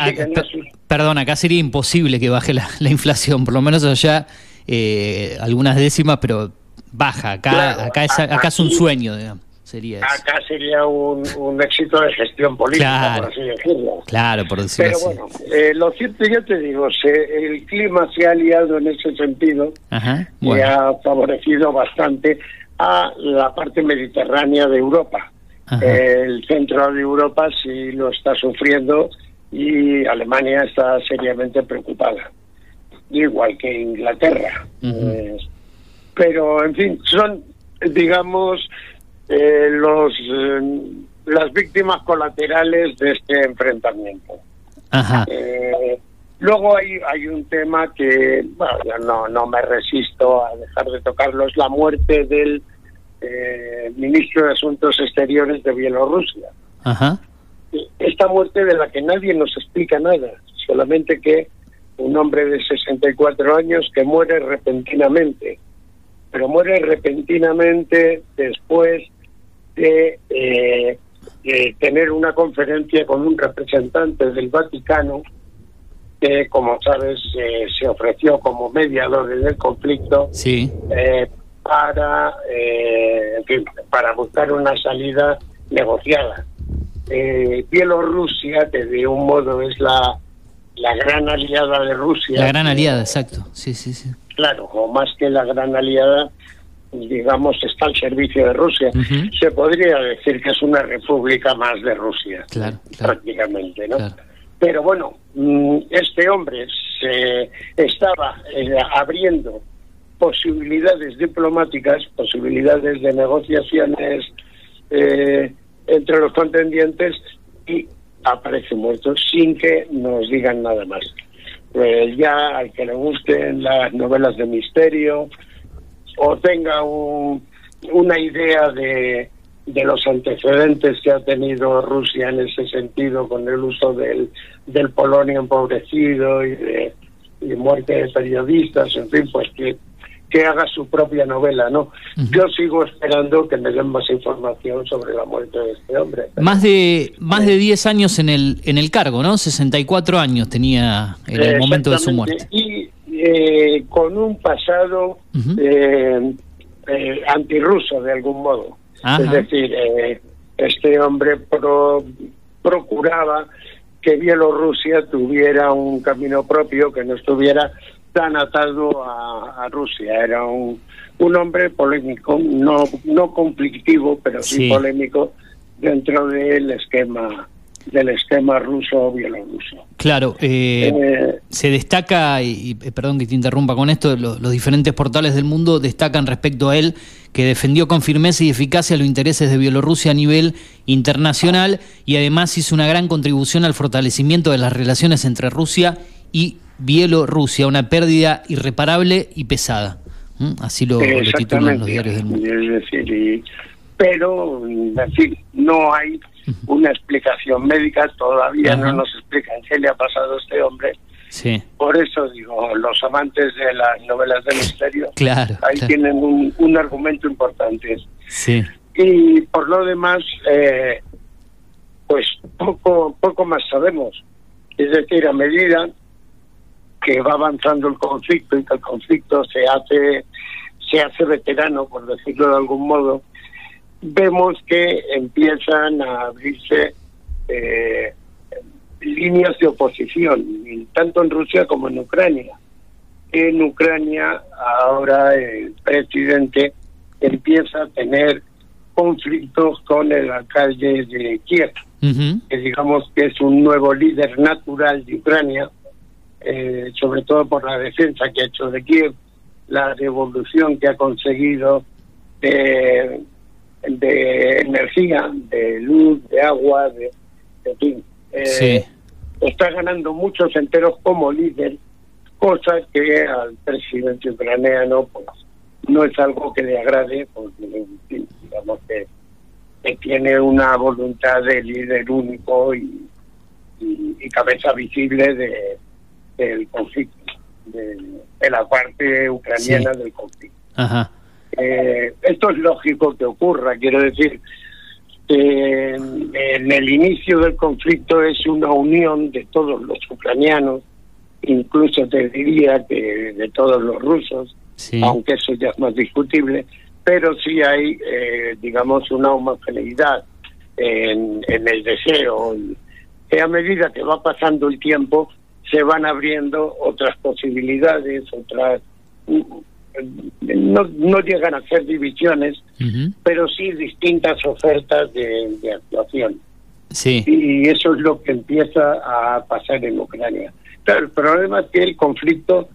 perdón, acá sería imposible que baje la, inflación, por lo menos allá eh, algunas décimas, pero baja. Acá, acá, es, acá es un sueño, digamos. Sería Acá sería un, éxito de gestión política, por así decirlo. Claro, por decirlo Pero bueno, eh, lo cierto, ya te digo, el clima se ha aliado en ese sentido y ha favorecido bastante a la parte mediterránea de Europa. El centro de Europa sí lo está sufriendo y Alemania está seriamente preocupada, igual que Inglaterra. pero, en fin, son, digamos, eh, los eh, las víctimas colaterales de este enfrentamiento. Eh, luego hay, hay un tema que, bueno, yo no, no me resisto a dejar de tocarlo, es la muerte del ministro de Asuntos Exteriores de Bielorrusia. Esta muerte de la que nadie nos explica nada, solamente que un hombre de 64 años que muere repentinamente, pero muere repentinamente después de, tener una conferencia con un representante del Vaticano que, como sabes, eh, se ofreció como mediador en el conflicto sí. Eh, para, eh, para buscar una salida negociada. Bielorrusia, que de un modo es la, la gran aliada de Rusia. La gran aliada, exacto. Sí, sí, sí. Claro, o más que la gran aliada, digamos, está al servicio de Rusia. Se podría decir que es una república más de Rusia, prácticamente, ¿no? Pero bueno, mm, este hombre se estaba eh, abriendo posibilidades diplomáticas, posibilidades de negociaciones eh, entre los contendientes y aparece muerto sin que nos digan nada más. Pues ya al que le gusten las novelas de misterio, o tenga una idea de, los antecedentes que ha tenido Rusia en ese sentido con el uso del, del polonio empobrecido y de, muerte de periodistas, en fin, pues que, que haga su propia novela, ¿no? Yo sigo esperando que me den más información sobre la muerte de este hombre. Más de más de 10 años en el en el cargo, ¿no? 64 años tenía en el momento de su muerte. Y eh, con un pasado eh, eh, antirruso de algún modo. Es decir, eh, este hombre procuraba que Bielorrusia tuviera un camino propio, que no estuviera tan atado a, Rusia. Era un, un hombre polémico, no, no conflictivo, pero sí polémico dentro del esquema del esquema ruso-bielorruso. Claro, eh, eh, se destaca, y, eh, perdón que te interrumpa con esto, los diferentes portales del mundo destacan respecto a él que defendió con firmeza y eficacia los intereses de Bielorrusia a nivel internacional y además hizo una gran contribución al fortalecimiento de las relaciones entre Rusia y Bielorrusia, una pérdida irreparable y pesada. ¿Mm? Así lo, titulan los diarios del mundo. pero, en fin, no hay una explicación médica, todavía no nos explican qué le ha pasado a este hombre. Sí. Por eso digo, los amantes de las novelas de misterio, claro, ahí tienen un, un, argumento importante. Sí. Y por lo demás, eh, pues poco, poco más sabemos. Es decir, a medida que va avanzando el conflicto y que el conflicto se hace, se hace veterano, por decirlo de algún modo, vemos que empiezan a abrirse eh, líneas de oposición, tanto en Rusia como en Ucrania. En Ucrania ahora el presidente empieza a tener conflictos con el alcalde de Kiev, que digamos que es un nuevo líder natural de Ucrania, eh, sobre todo por la defensa que ha hecho de Kiev, la revolución que ha conseguido de de energía, de luz, de agua, de, fin. Eh, está ganando muchos enteros como líder, cosa que al presidente ucraniano pues, no es algo que le agrade, porque digamos que, tiene una voluntad de líder único y, y, cabeza visible de, del conflicto, de, de la parte ucraniana del conflicto. Ajá. Eh, esto es lógico que ocurra, quiero decir, eh, en el inicio del conflicto es una unión de todos los ucranianos, incluso te diría que de todos los rusos, Sí. aunque eso ya es más discutible, pero sí hay, eh, digamos, una homogeneidad en, en el deseo. Y que a medida que va pasando el tiempo, se van abriendo otras posibilidades, otras... No, no llegan a ser divisiones, pero sí distintas ofertas de, de actuación. Sí. Y eso es lo que empieza a pasar en Ucrania. Claro, el problema es que el conflicto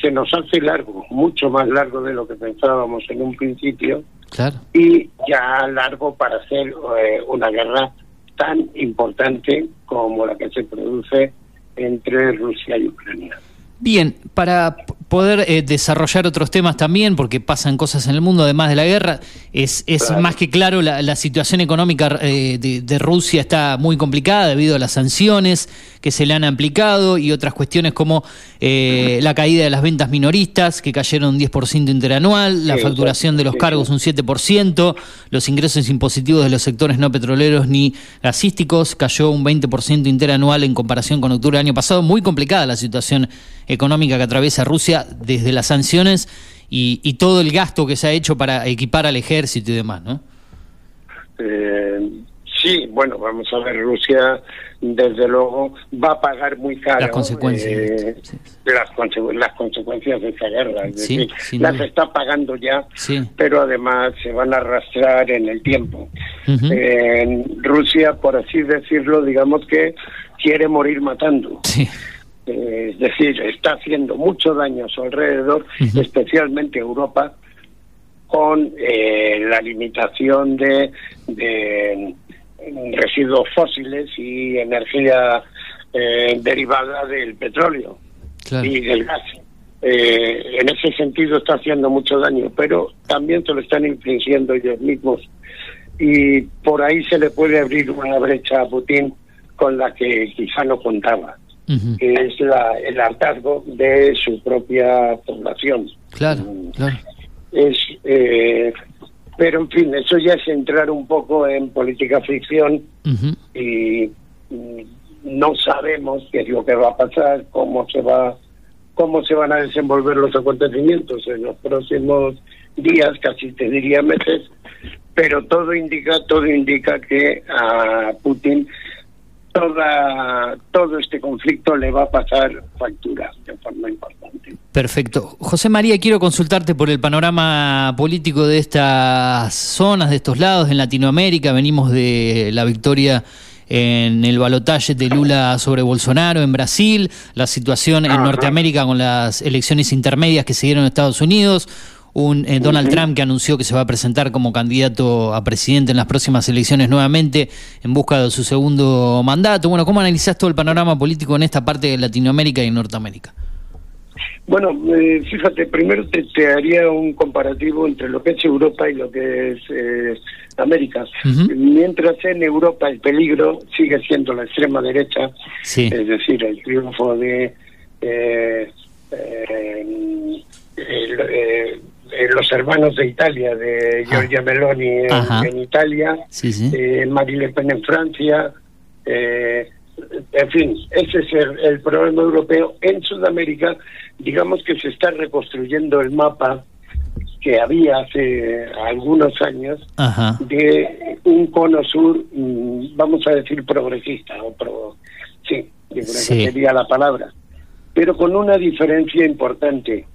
se nos hace largo, mucho más largo de lo que pensábamos en un principio, Claro. y ya largo para hacer eh, una guerra tan importante como la que se produce entre Rusia y Ucrania. Bien, para poder eh, desarrollar otros temas también, porque pasan cosas en el mundo además de la guerra, es, es Claro. más que claro la, la situación económica eh, de, de Rusia está muy complicada debido a las sanciones que se le han aplicado y otras cuestiones como eh, la caída de las ventas minoristas, que cayeron un 10% interanual, la facturación de los cargos un 7%, los ingresos impositivos de los sectores no petroleros ni gasísticos cayó un 20% interanual en comparación con octubre del año pasado. Muy complicada la situación económica que atraviesa Rusia desde las sanciones y, y todo el gasto que se ha hecho para equipar al ejército y demás, ¿no? Eh, sí, bueno, vamos a ver, Rusia desde luego va a pagar muy caro Las consecuencias. eh, Sí. las, conse- las consecuencias de esa guerra. Es Sí, decir, las duda. está pagando ya, Sí. pero además se van a arrastrar en el tiempo. Eh, Rusia, por así decirlo, digamos que quiere morir matando. Eh, es decir, está haciendo mucho daño a su alrededor, Ujú. especialmente Europa, con eh, la limitación de, de residuos fósiles y energía eh, derivada del petróleo claro. y del gas. Eh, en ese sentido está haciendo mucho daño, pero también se lo están infligiendo ellos mismos. Y por ahí se le puede abrir una brecha a Putin con la que quizá no contaba que es la, el hartazgo de su propia población. Claro, claro. Es, eh, pero en fin, eso ya es entrar un poco en política ficción y mm, no sabemos qué es lo que va a pasar, cómo se va, cómo se van a desenvolver los acontecimientos en los próximos días, casi te diría meses, pero todo indica, todo indica que a Putin toda, todo este conflicto le va a pasar factura de forma importante. Perfecto. José María, quiero consultarte por el panorama político de estas zonas, de estos lados, en Latinoamérica. Venimos de la victoria en el balotaje de Lula sobre Bolsonaro en Brasil, la situación en. Norteamérica con las elecciones intermedias que se dieron en Estados Unidos, un eh, Donald. Trump que anunció que se va a presentar como candidato a presidente en las próximas elecciones nuevamente en busca de su segundo mandato. Bueno, ¿cómo analizás todo el panorama político en esta parte de Latinoamérica y Norteamérica? Bueno, eh, fíjate, primero te, te haría un comparativo entre lo que es Europa y lo que es eh, América. Mientras en Europa el peligro sigue siendo la extrema derecha, Sí. es decir, el triunfo de eh, eh, los hermanos de Italia, de Giorgia Meloni en, Italia, Sí, sí. eh, Marine Le Pen en Francia, eh, en fin, ese es el, el problema europeo. En Sudamérica, digamos que se está reconstruyendo el mapa que había hace algunos años Ajá. de un cono sur, mm, vamos a decir progresista, o pro, sí, yo creo Sí. que sería la palabra, pero con una diferencia importante,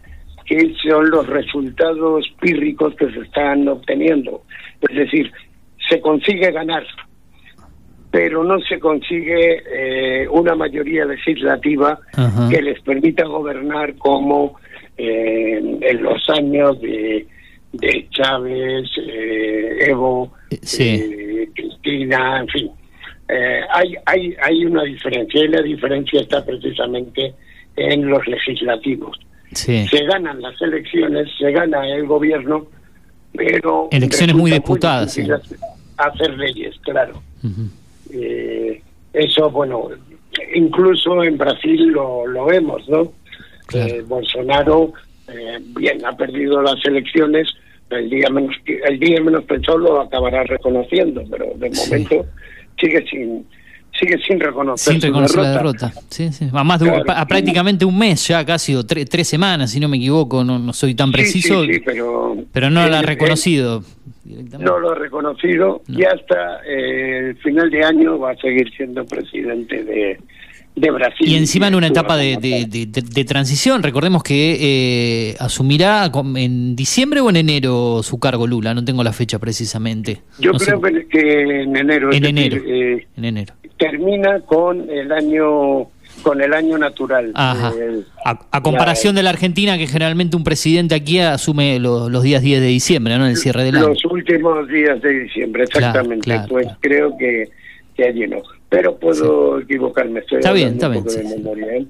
que son los resultados pírricos que se están obteniendo. Es decir, se consigue ganar, pero no se consigue eh, una mayoría legislativa Ajá. que les permita gobernar como eh, en los años de, de Chávez, eh, Evo, Sí. Cristina, en fin. Hay, hay, hay una diferencia y la diferencia está precisamente en los legislativos. Sí. Se ganan las elecciones, se gana el gobierno, pero... Elecciones muy disputadas, difícil hacer- Hacer leyes, claro. Eh, eso, bueno, incluso en Brasil lo, lo vemos, ¿no? Claro. Eh, Bolsonaro, eh, bien, ha perdido las elecciones, el día menos el día menos pensado lo acabará reconociendo, pero de Sí. momento sigue sin sigue sin reconocer, Sin su reconocer la derrota. Sí, sí. A más de Claro. a prácticamente un mes ya, casi, o tre- tres semanas, si no me equivoco, no, no soy tan preciso. sí, sí, pero Pero no la ha él- reconocido. él no lo ha reconocido y hasta eh, el final de año va a seguir siendo presidente de, de Brasil. Y encima en una etapa de, de- transición, recordemos que eh, asumirá en diciembre o en enero su cargo Lula, no tengo la fecha precisamente. Yo No creo que, que en enero. En decir, enero. eh, En enero. Termina con el año con el año natural. Ajá. Eh, A, a comparación de la Argentina, que generalmente un presidente aquí asume lo- los días 10 de diciembre, ¿no? En el cierre del año. los últimos días de diciembre, exactamente. claro, pues claro. creo que, que allí no. Pero puedo equivocarme, estoy Está bien, está un bien, poco sí, de sí. memoria. ¿eh?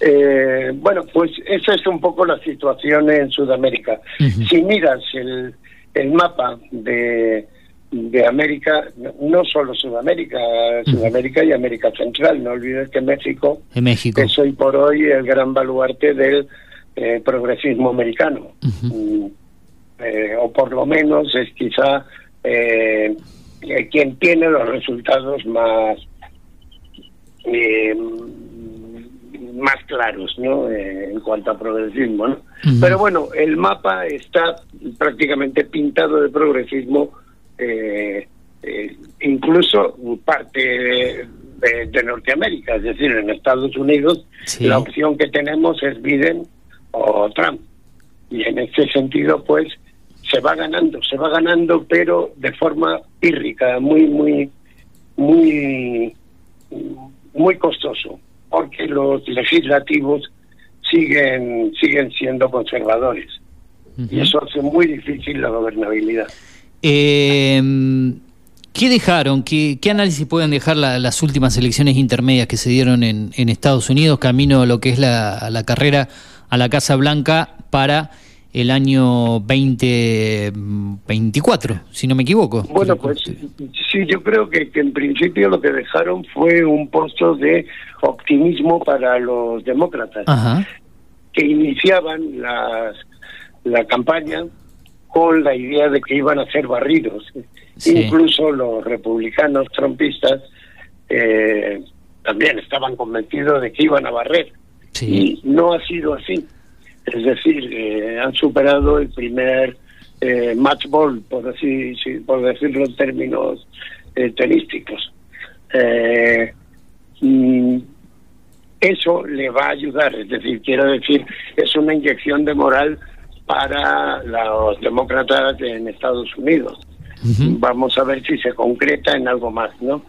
Eh, bueno, pues esa es un poco la situación en Sudamérica. Si miras el, el mapa de, de América, no- solo Sudamérica, Sudamérica y América Central, no olvides que México México. es hoy por hoy el gran baluarte del eh, progresismo americano. Mm, eh, o por lo menos es quizá eh, eh, quien tiene los resultados más eh, más claros ¿no? Eh, en cuanto a progresismo. ¿no? Pero bueno, el mapa está prácticamente pintado de progresismo, eh, eh, incluso parte de, de- de Norteamérica, es decir, en Estados Unidos Sí. la opción que tenemos es Biden o Trump. Y en ese sentido, pues, se va ganando, se va ganando, pero de forma pírrica, muy, muy, muy, muy costoso, porque los legislativos siguen, siguen siendo conservadores. Y eso hace muy difícil la gobernabilidad. Eh, ¿Qué dejaron? ¿Qué, qué análisis pueden dejar la- las últimas elecciones intermedias que se dieron en, en Estados Unidos, camino a lo que es la, la carrera a la Casa Blanca para el año 2024, si no me equivoco? Bueno, pues sí, yo creo que, que en principio lo que dejaron fue un pozo de optimismo para los demócratas. Ajá. que iniciaban las, la campaña con la idea de que iban a ser barridos. Sí. Incluso los republicanos trumpistas eh, también estaban convencidos de que iban a barrer. Sí. Y no ha sido así. Es decir, eh, han superado el primer eh, match ball, por, así, sí, por decirlo en términos tenísticos. Mm, eso le va a ayudar, es decir, quiero decir, es una inyección de moral para los demócratas en Estados Unidos. Vamos a ver si se concreta en algo más, ¿no?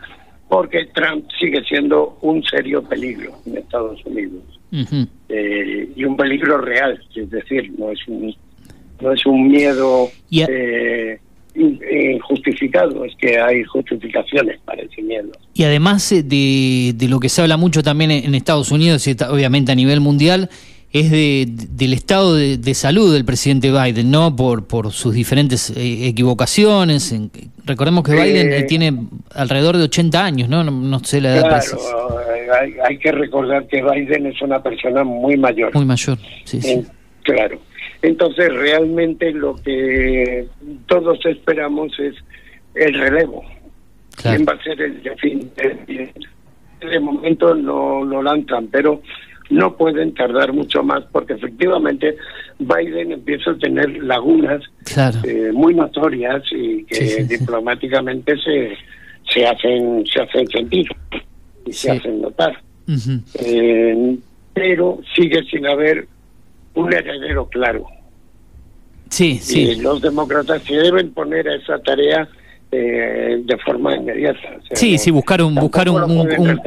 Porque Trump sigue siendo un serio peligro en Estados Unidos eh, y un peligro real, es decir, no es un no es un miedo eh, in- injustificado, es que hay justificaciones para ese miedo. Y además eh, de, de lo que se habla mucho también en Estados Unidos y obviamente a nivel mundial, es de, del estado de, de salud del presidente Biden, ¿no? Por, por sus diferentes eh, equivocaciones. Recordemos que Biden eh, tiene alrededor de 80 años, ¿no? No, no sé la edad. Claro, hay, hay que recordar que Biden es una persona muy mayor. Muy mayor, sí, sí. Claro. Entonces, realmente lo que todos esperamos es el relevo. Claro. ¿Quién va a ser el de fin? el- De momento no lo lanzan, pero no pueden tardar mucho más porque efectivamente Biden empieza a tener lagunas Claro. eh, muy notorias y que Sí, sí, sí. diplomáticamente se se hacen se hacen sentir y se hacen notar. Eh, pero sigue sin haber un heredero claro. Sí, Y sí. los demócratas se deben poner a esa tarea eh, de forma inmediata. O sea, Sí, sí, buscar un, buscar un, un-.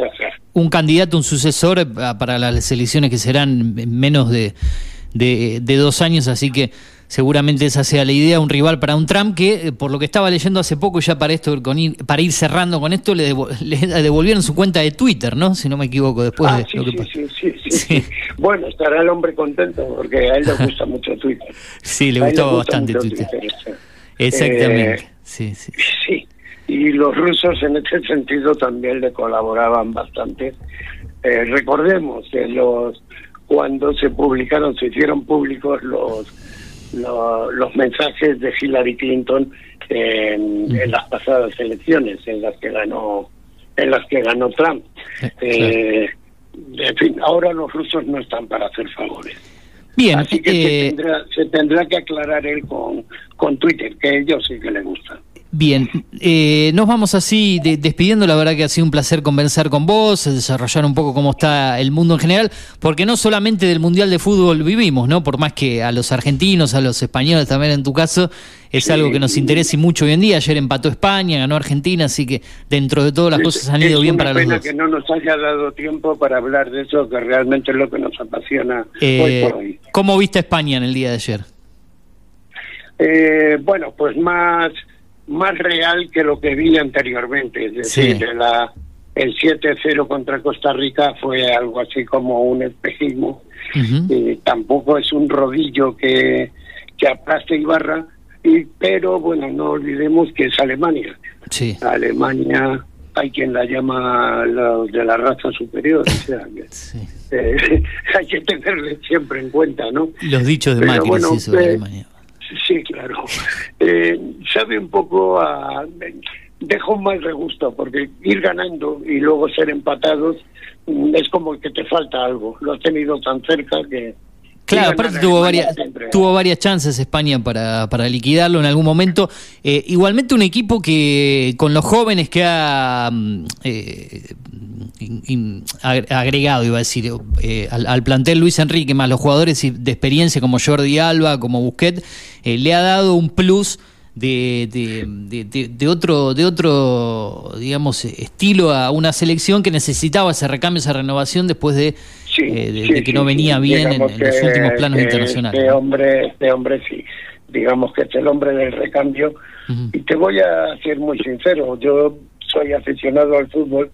Un candidato, un sucesor eh, para las elecciones que serán en menos de, de, de dos años, así que seguramente esa sea la idea, un rival para un Trump que, eh, por lo que estaba leyendo hace poco, ya para esto, con ir- para ir cerrando con esto, le, devo- le devolvieron su cuenta de Twitter, ¿no? Si no me equivoco, después Ah, de sí, lo que pasó. sí, sí, sí. Bueno, estará el hombre contento porque a él le gusta mucho Twitter. Sí, le A gustaba gusta bastante Twitter. Exactamente. Eh, sí, sí. Sí, y los rusos en este sentido también le colaboraban bastante Eh, recordemos que los cuando se publicaron, se hicieron públicos los los, los mensajes de Hillary Clinton en, en, las pasadas elecciones, en las que ganó en las que ganó Trump. Eh, en fin, ahora los rusos no están para hacer favores. Bien, Así que se, eh, tendrá, se tendrá que aclarar él con, con Twitter, que a ellos sí que le gusta. Bien, eh, nos vamos así de- despidiendo. La verdad que ha sido un placer conversar con vos, desarrollar un poco cómo está el mundo en general, porque no solamente del Mundial de Fútbol vivimos, ¿no? Por más que a los argentinos, a los españoles también en tu caso, es Sí. algo que nos interesa y mucho hoy en día. Ayer empató España, ganó Argentina, así que dentro de todo las Es- cosas han ido bien para los pena dos. que no nos haya dado tiempo para hablar de eso, que realmente es lo que nos apasiona Eh, hoy por hoy. ¿Cómo viste a España en el día de ayer? Eh, bueno, pues más más real que lo que vi anteriormente. Es decir, Sí. la, el 7-0 contra Costa Rica fue algo así como un espejismo. Eh, tampoco es un rodillo que, que aplaste y barra, y, pero bueno, no olvidemos que es Alemania. Sí. Alemania hay quien la llama los de la raza superior, o sea, sí. eh, hay que tenerle siempre en cuenta, ¿no? Los dichos de Macri, bueno, sí, sobre eh, Alemania. Sí, claro. Eh, sabe un poco a... Deja un mal regusto, porque ir ganando y luego ser empatados mm, es como que te falta algo. Lo has tenido tan cerca que... Claro, aparte tuvo varias, siempre- tuvo varias chances España para, para liquidarlo en algún momento. Eh, igualmente un equipo que con los jóvenes que ha mm, eh, in- in- ag- agregado, iba a decir, eh, al, al plantel Luis Enrique, más los jugadores de experiencia como Jordi Alba, como Busquet, le ha dado un plus de, de, de- de- otro, de otro, digamos, estilo a una selección que necesitaba ese recambio, esa renovación después de, Sí, eh, de- sí, de que no venía bien en, en los últimos planos que internacionales. Este hombre, este hombre sí. Digamos que es el hombre del recambio. Y te voy a ser muy sincero, yo soy aficionado al fútbol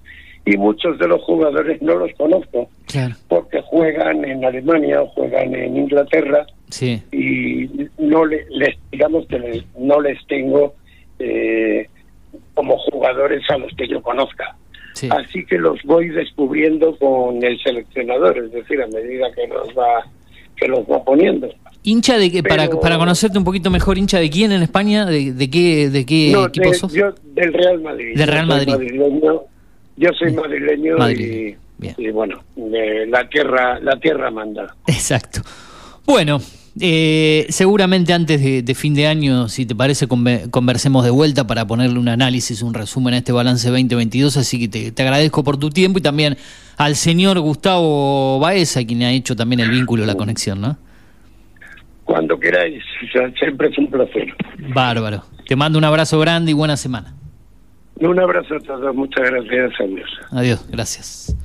y muchos de los jugadores no los conozco Claro, porque juegan en Alemania o juegan en Inglaterra sí. y no le- les digamos que les- no les tengo eh, como jugadores a los que yo conozca. Sí. Así que los voy descubriendo con el seleccionador, es decir, a medida que los va que los va poniendo. ¿Hincha de? Para, Pero- para conocerte un poquito mejor, ¿hincha de quién en España? ¿De, de qué, de qué No, equipo de- sos? yo del Real Madrid. Del Real soy Madrid. madrileño. yo soy madrileño bien. y, y bueno, de la tierra la tierra manda. Exacto. Bueno, eh, seguramente antes de, de fin de año, si te parece, conve- conversemos de vuelta para ponerle un análisis, un resumen a este balance 2022. Así que te, te agradezco por tu tiempo y también al señor Gustavo Baeza, quien ha hecho también el vínculo, la conexión, ¿no? Cuando queráis, siempre es un placer. Bárbaro. Te mando un abrazo grande y buena semana. Un abrazo a todos, muchas gracias, adiós. Adiós, gracias.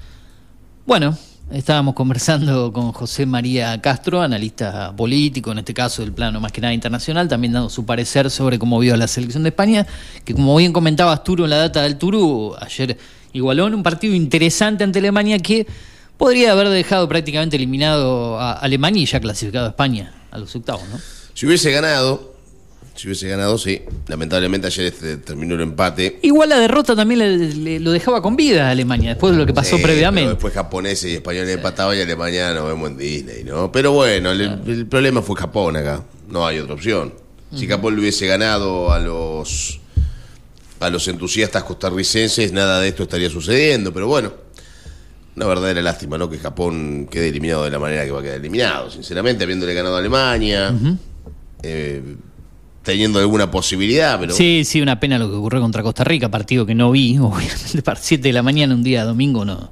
Bueno, estábamos conversando con José María Castro, analista político, en este caso del plano más que nada internacional, también dando su parecer sobre cómo vio la selección de España, que como bien comentaba Asturo en la data del Turu, ayer igualó en un partido interesante ante Alemania que podría haber dejado prácticamente eliminado a Alemania y ya clasificado a España a los octavos, ¿no? Si hubiese ganado, si hubiese ganado, sí. Lamentablemente ayer este terminó el empate. Igual la derrota también le- le- lo dejaba con vida a Alemania, después de lo que pasó Sí, previamente. después japoneses y españoles empataban y Alemania nos vemos en Disney, ¿no? Pero bueno, el, el problema fue Japón acá. No hay otra opción. Si Japón le hubiese ganado a los a los entusiastas costarricenses, nada de esto estaría sucediendo. Pero bueno, una verdadera lástima, ¿no? Que Japón quede eliminado de la manera que va a quedar eliminado. Sinceramente, habiéndole ganado a Alemania, eh, teniendo alguna posibilidad, pero Sí, sí, una pena lo que ocurrió contra Costa Rica, partido que no vi, obviamente, para 7 de la mañana, un día domingo, no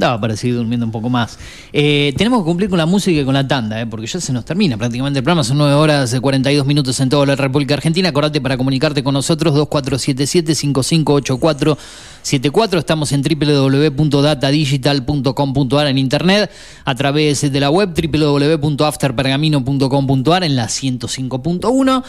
daba para seguir durmiendo un poco más. Eh, tenemos que cumplir con la música y con la tanda, eh, porque ya se nos termina prácticamente el programa, son 9 horas y 42 minutos en toda la República Argentina. Acordate para comunicarte con nosotros, 2477-558474. Estamos en www.datadigital.com.ar en internet, a través de la web www.afterpergamino.com.ar en la 105.1.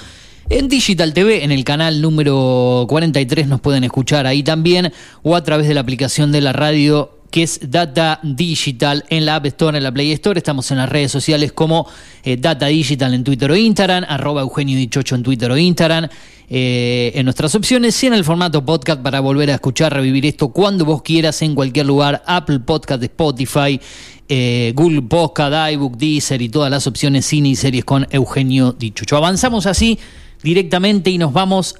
En Digital TV, en el canal número 43, nos pueden escuchar ahí también, o a través de la aplicación de la radio que es Data Digital en la App Store, en la Play Store. Estamos en las redes sociales como eh, Data Digital en Twitter o Instagram, arroba Eugenio Dichocho en Twitter o Instagram. eh, en nuestras opciones y en el formato podcast para volver a escuchar, revivir esto cuando vos quieras en cualquier lugar, Apple Podcast, Spotify, eh, Google Podcast, iBook, Deezer y todas las opciones cine y series con Eugenio Dichucho. Avanzamos así directamente y nos vamos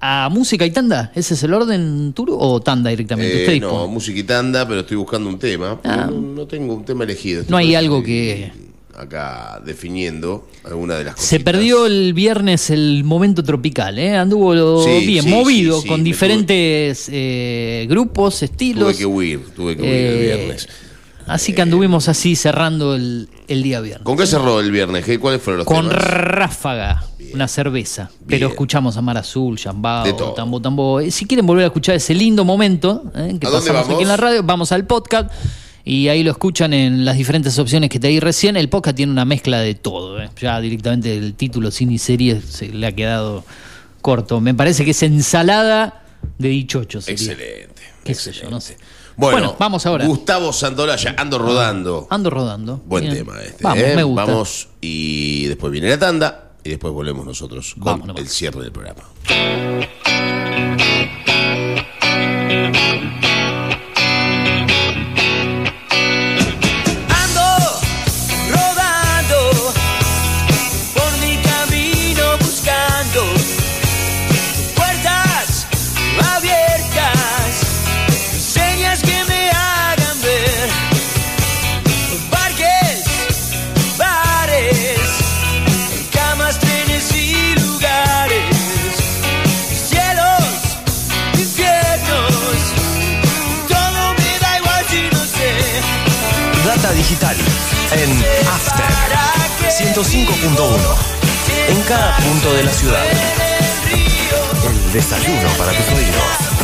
a música y tanda. ¿Ese es el orden, Turo, o tanda directamente? Eh, Usted no, dispone. música y tanda, pero estoy buscando un tema. Ah. No, no tengo un tema elegido. No hay algo que- Acá definiendo alguna de las cosas. Se perdió el viernes el momento tropical, ¿eh? Anduvo lo- Sí, bien, sí, movido, sí, con diferentes eh, grupos, estilos. Tuve que huir, tuve que huir el Eh, viernes. Así que anduvimos así cerrando el, el día viernes. ¿Con qué cerró el viernes? ¿Qué- ¿Cuáles fueron los Con temas? ráfaga, una cerveza. Pero Bien. escuchamos a Mar Azul, De Yambao. Tambo Tambo. Eh, Si quieren volver a escuchar ese lindo momento eh, que ¿A dónde pasamos vamos? aquí en la radio, vamos al podcast. Y ahí lo escuchan en las diferentes opciones que te di recién. El podcast tiene una mezcla de todo. eh. Ya directamente el título cine y serie se le ha quedado corto. Me parece que es ensalada de dichochos. sería. Excelente. Qué sé yo, no sé. Bueno, Bueno, vamos ahora. Gustavo Santolaya, ando rodando. Ando rodando. Buen Bien. tema este. Vamos, ¿eh? me gusta. Vamos y después viene la tanda y después volvemos nosotros con Vamos el cierre del programa. 105.1 en cada punto de la ciudad. El desayuno para tus oídos.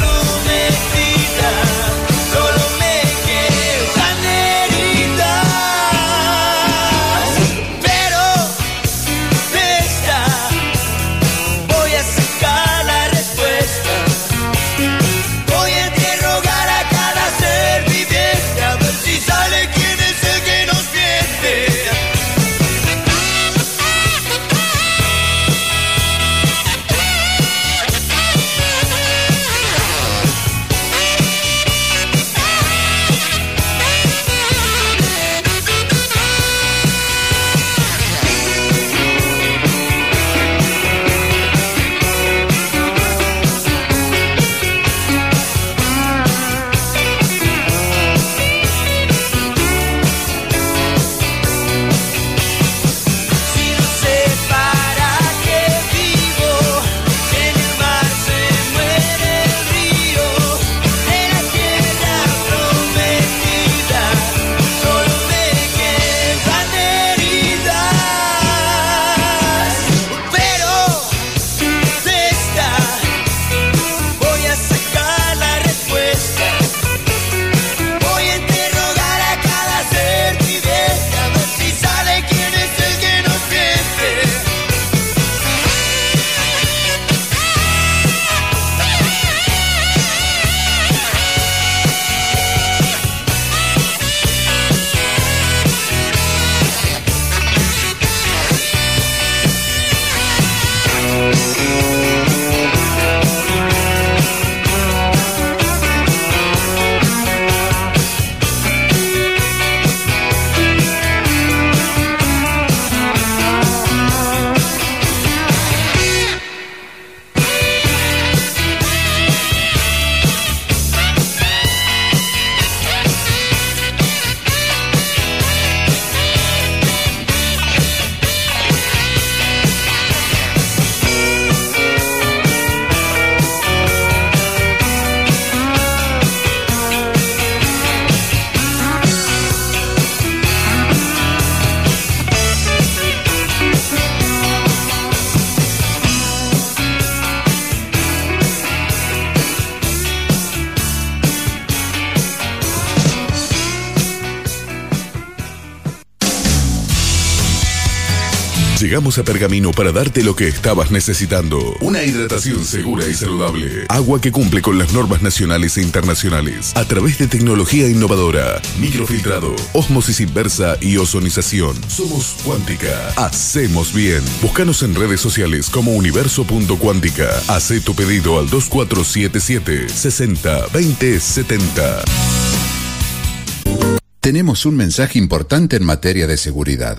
Llegamos a Pergamino para darte lo que estabas necesitando. Una hidratación segura y saludable. Agua que cumple con las normas nacionales e internacionales. A través de tecnología innovadora. Microfiltrado, osmosis inversa y ozonización. Somos Cuántica. Hacemos bien. Búscanos en redes sociales como universo.cuántica. Haz tu pedido al 2477 60 20 70. Tenemos un mensaje importante en materia de seguridad.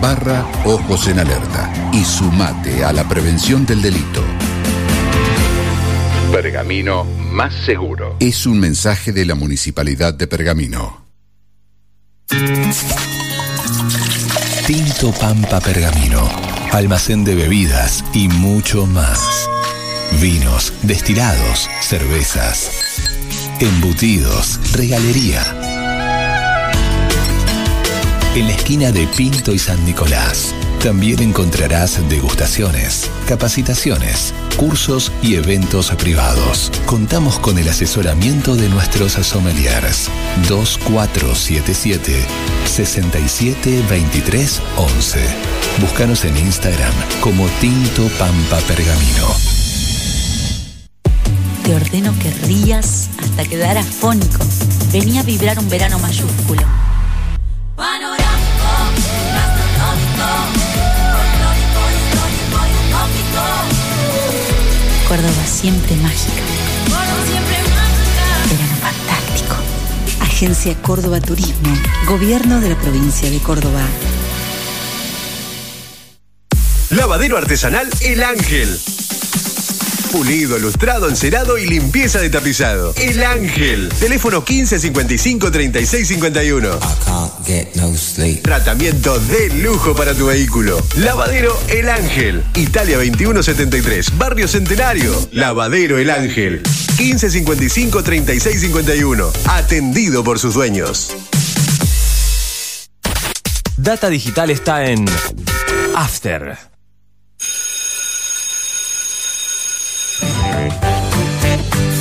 barra Ojos en Alerta y sumate a la prevención del delito. Pergamino más seguro. Es un mensaje de la Municipalidad de Pergamino. Tinto Pampa Pergamino, almacén de bebidas y mucho más. Vinos, destilados, cervezas, embutidos, regalería. En la esquina de Pinto y San Nicolás también encontrarás degustaciones, capacitaciones, cursos y eventos privados. Contamos con el asesoramiento de nuestros sommeliers 2477 6723 11. Búscanos en Instagram como Tinto Pampa Pergamino. Te ordeno que rías hasta quedar afónico. Venía a vibrar un verano mayúsculo. Córdoba siempre mágica. Verano fantástico. Agencia Córdoba Turismo. Gobierno de la provincia de Córdoba. Lavadero artesanal El Ángel. Pulido, lustrado, encerado y limpieza de tapizado. El Ángel. Teléfono 1555 3651. Tratamiento de lujo para tu vehículo. Lavadero El Ángel. Italia 2173. Barrio Centenario. Lavadero El Ángel. 1555 3651. Atendido por sus dueños. Data Digital está en After.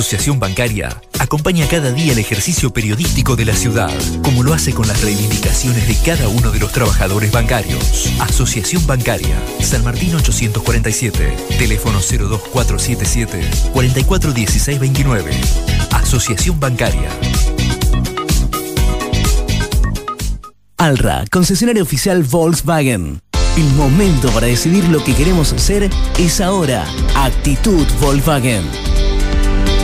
Asociación Bancaria acompaña cada día el ejercicio periodístico de la ciudad, como lo hace con las reivindicaciones de cada uno de los trabajadores bancarios. Asociación Bancaria, San Martín 847, teléfono 02477 441629. Asociación Bancaria. Alra, concesionario oficial Volkswagen. El momento para decidir lo que queremos ser es ahora. Actitud Volkswagen.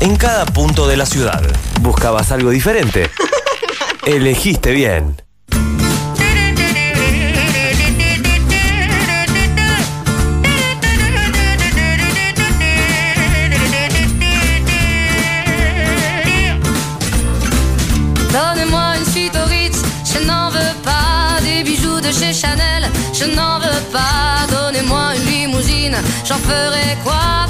En cada punto de la ciudad. ¿Buscabas algo diferente? Elegiste bien. Donnez-moi une suite Ritz, je n'en veux pas. Des bijoux de chez Chanel, je n'en veux pas. Donnez-moi une limousine, j'en ferai quoi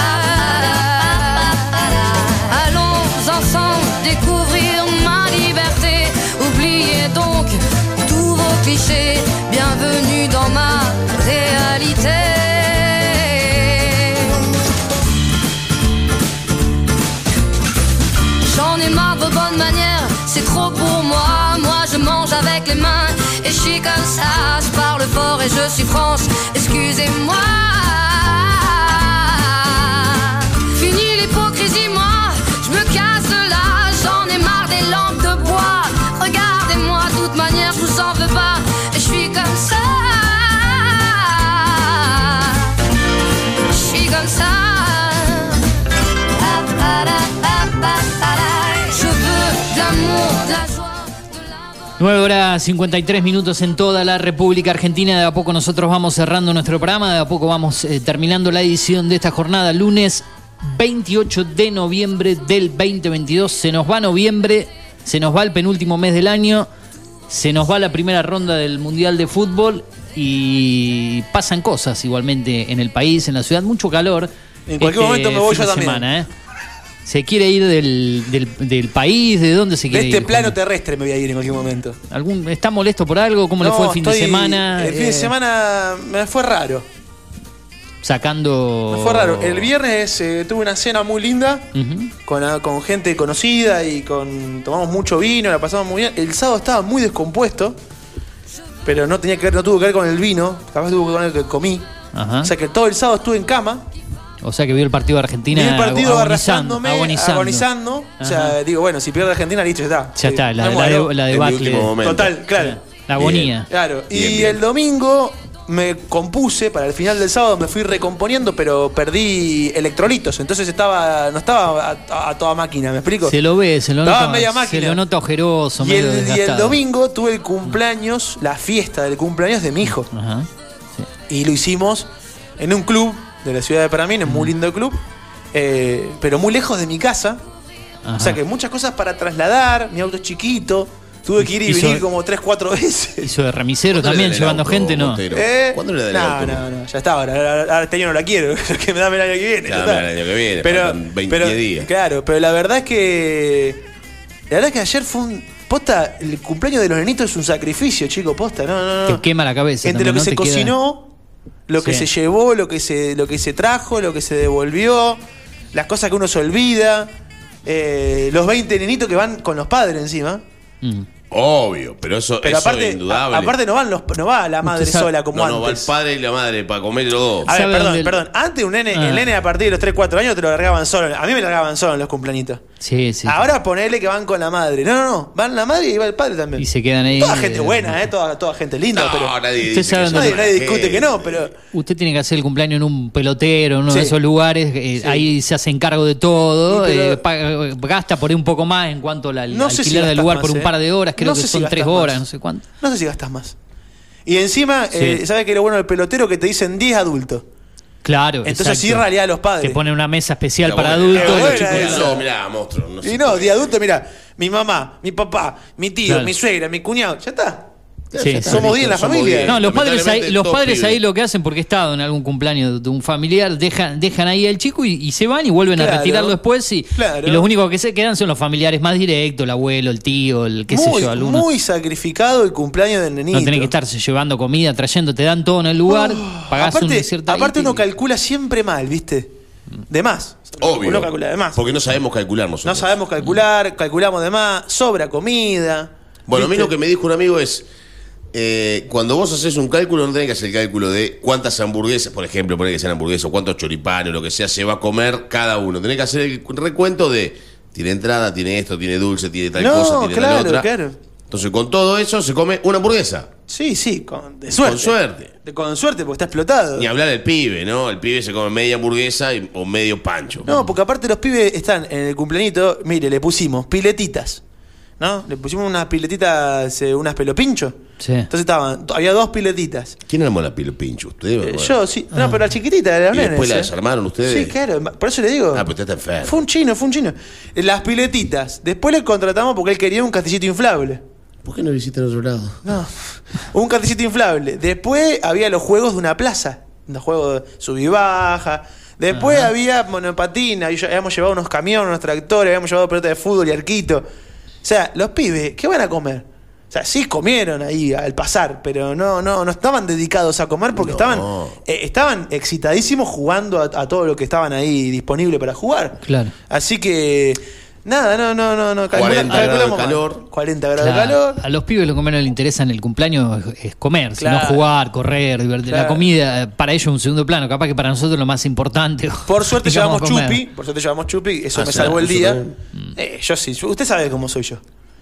Découvrir ma liberté. Oubliez donc tous vos clichés. Bienvenue dans ma réalité. J'en ai marre de vos bonnes manières, c'est trop pour moi. Moi je mange avec les mains et je suis comme ça. Je parle fort et je suis France, excusez-moi. Fini l'hypocrisie, moi, 9 horas 53 minutos en toda la República Argentina. De a poco nosotros vamos cerrando nuestro programa, de a poco vamos eh, terminando la edición de esta jornada, lunes 28 de noviembre del 2022. Se nos va noviembre, se nos va el penúltimo mes del año, se nos va la primera ronda del Mundial de Fútbol y pasan cosas igualmente en el país, en la ciudad, mucho calor. En cualquier momento me voy yo también. semana, ¿eh? ¿Se quiere ir del, del- del país? ¿De dónde se De quiere este ir? plano terrestre me voy a ir en cualquier momento. ¿Algún, ¿Está molesto por algo? ¿Cómo le fue el fin de semana? El fin de Eh, semana me fue raro. Sacando. Me fue raro. El viernes eh, tuve una cena muy linda con, con gente conocida y con tomamos mucho vino, la pasamos muy bien. El sábado estaba muy descompuesto, pero no tenía que ver, no tuvo que ver con el vino, capaz tuvo que ver con el que comí. Ajá. O sea que todo el sábado estuve en cama, O sea que vio el partido de Argentina. vi el partido agonizando, arrastrándome, agonizando. agonizando. O sea, digo, bueno, si pierde Argentina, listo, ya está. Ya está, la, de- la debacle. Total, claro. La agonía. Claro, y Bien, bien. el domingo me compuse para el final del sábado, me fui recomponiendo, pero perdí electrolitos, entonces estaba no estaba a, a toda máquina, ¿me explico? Se lo ve, se lo Estaba nota. media Se máquina. lo nota ojeroso, y, medio el, y el domingo tuve el cumpleaños, la fiesta del cumpleaños de mi hijo. Ajá. Y lo hicimos en un club de la ciudad de Paramín, en un muy lindo club, eh, pero muy lejos de mi casa. Ajá. O sea que muchas cosas para trasladar, mi auto es chiquito, tuve que ir y Hizo- venir como 3, 4 veces. Hizo de remisero ¿Cuándo también, el llevando auto, gente, ¿no? ¿Eh? ¿Cuándo le da el no, auto? No, no, ya está, ahora, ahora, este año no la quiero, que me da el año que viene. ya Claro, está. el año que viene, pero, faltan 20 pero- días. Claro, pero la verdad es que. La verdad es que ayer fue un. Posta, el cumpleaños de los nenitos es un sacrificio, chico, posta, no, no, no. Te quema la cabeza. Entre también, lo que ¿no? se Te queda- cocinó, lo que Sí. se llevó, lo que se, lo que se trajo, lo que se devolvió, las cosas que uno se olvida, eh, los 20 nenitos que van con los padres encima. Mm. Obvio, pero eso, Pero eso aparte, es indudable. a- aparte no van los, no va la madre sabe- sola como no, no, va el antes. padre y la madre para comer los dos. A ver, ¿Sabe perdón, el- perdón. Antes un nene, Ah. el nene a partir de los 3, 4 años te lo largaban solo. A mí me largaban solo en los cumpleañitos. Sí, sí. Ahora ponele que van con la madre. No, no, no. Van la madre y va el padre también. Y se quedan ahí. Toda gente eh, buena, ¿eh? Toda, toda gente linda, no, pero. nadie Usted sabe Nadie, nadie discute que no, pero. Usted tiene que hacer el cumpleaños en un pelotero, en uno de Sí. esos lugares. eh, Ahí se hacen cargo de todo. Sí, pero- eh, paga- gasta por ahí un poco más en cuanto al No alquiler del lugar por un par de horas. Creo No que si tres más. horas, no sé cuánto. No sé si gastas más. Y encima, Sí. eh, ¿sabes qué es lo bueno del pelotero? Que te dicen 10 adultos. Claro. Entonces exacto. sí, realidad los padres. Te ponen una mesa especial para adultos. Eso, mirá, monstruo. No. Y no, de adulto, mira, mi mamá, mi papá, mi tío, Claro. mi suegra, mi cuñado, ya está. Sí, Somos sí. 10 en la familia. 10. No, los padres ahí, los padres ahí lo que hacen, porque he estado en algún cumpleaños de un familiar, dejan, dejan ahí al chico y, y se van y vuelven a retirarlo después y, Claro. y los únicos que se quedan son los familiares más directos, el abuelo, el tío, el qué sé muy, yo, alguno. muy sacrificado el cumpleaños del nenito. no tenés que estarse llevando comida, trayendo, te dan todo en el lugar, pagás aparte, un cierta aparte uno calcula siempre mal, ¿viste? De más. Obvio. Uno calcula de más. Porque no sabemos calcular No sabemos calcular, calculamos de más, sobra comida. Bueno, a mí ¿viste? lo que me dijo un amigo es. Eh, cuando vos haces un cálculo, no tenés que hacer el cálculo de cuántas hamburguesas, por ejemplo, poner que sean hamburguesas, o cuántos choripanes, o lo que sea, se va a comer cada uno. Tenés que hacer el recuento de. Tiene entrada, tiene esto, tiene dulce, tiene tal No, cosa, tiene claro, tal otra. claro. Entonces, con todo eso, se come una hamburguesa. Sí, sí, con, de suerte. Con suerte. De- con suerte, porque está explotado. Ni hablar del pibe, ¿no? El pibe se come media hamburguesa y- o medio pancho. No, porque aparte los pibes están en el cumpleañito, mire, le pusimos piletitas, ¿no? Le pusimos unas piletitas, eh, unas pelopinchos. Sí. Entonces estaban, había dos piletitas. ¿Quién armó la pilo pincho? ¿Usted? Eh, yo, sí, no, pero la chiquitita los ¿Y nenes. después la eh. desarmaron ustedes? Sí, claro, por eso le digo. Ah, pero usted está enfermo. Fue un chino, fue un chino. Eh, Las piletitas. Después le contratamos porque él quería un castillito inflable. ¿Por qué no visita en otro lado? No. Un castillito inflable. Después había los juegos de una plaza. Los juegos de sub y baja. Después había monopatina. y ya- Habíamos llevado unos camiones, unos tractores, habíamos llevado pelota de fútbol y arquito. O sea, los pibes, ¿qué van a comer? O sea, sí comieron ahí al pasar, pero no, no, no estaban dedicados a comer porque estaban, eh, estaban excitadísimos jugando a, a todo lo que estaban ahí disponible para jugar. Claro. Así que, nada, no, no, no, no. 40 grados de calor. 40 grados de calor. A los pibes lo que menos les interesa en el cumpleaños es, es comer, Claro. sino jugar, correr, divertir. La comida, para ellos es un segundo plano. Capaz que para nosotros lo más importante. Por suerte llevamos chupi, por suerte llevamos chupi, eso Ah, me salvó el día. Eh, yo sí, usted sabe cómo soy yo.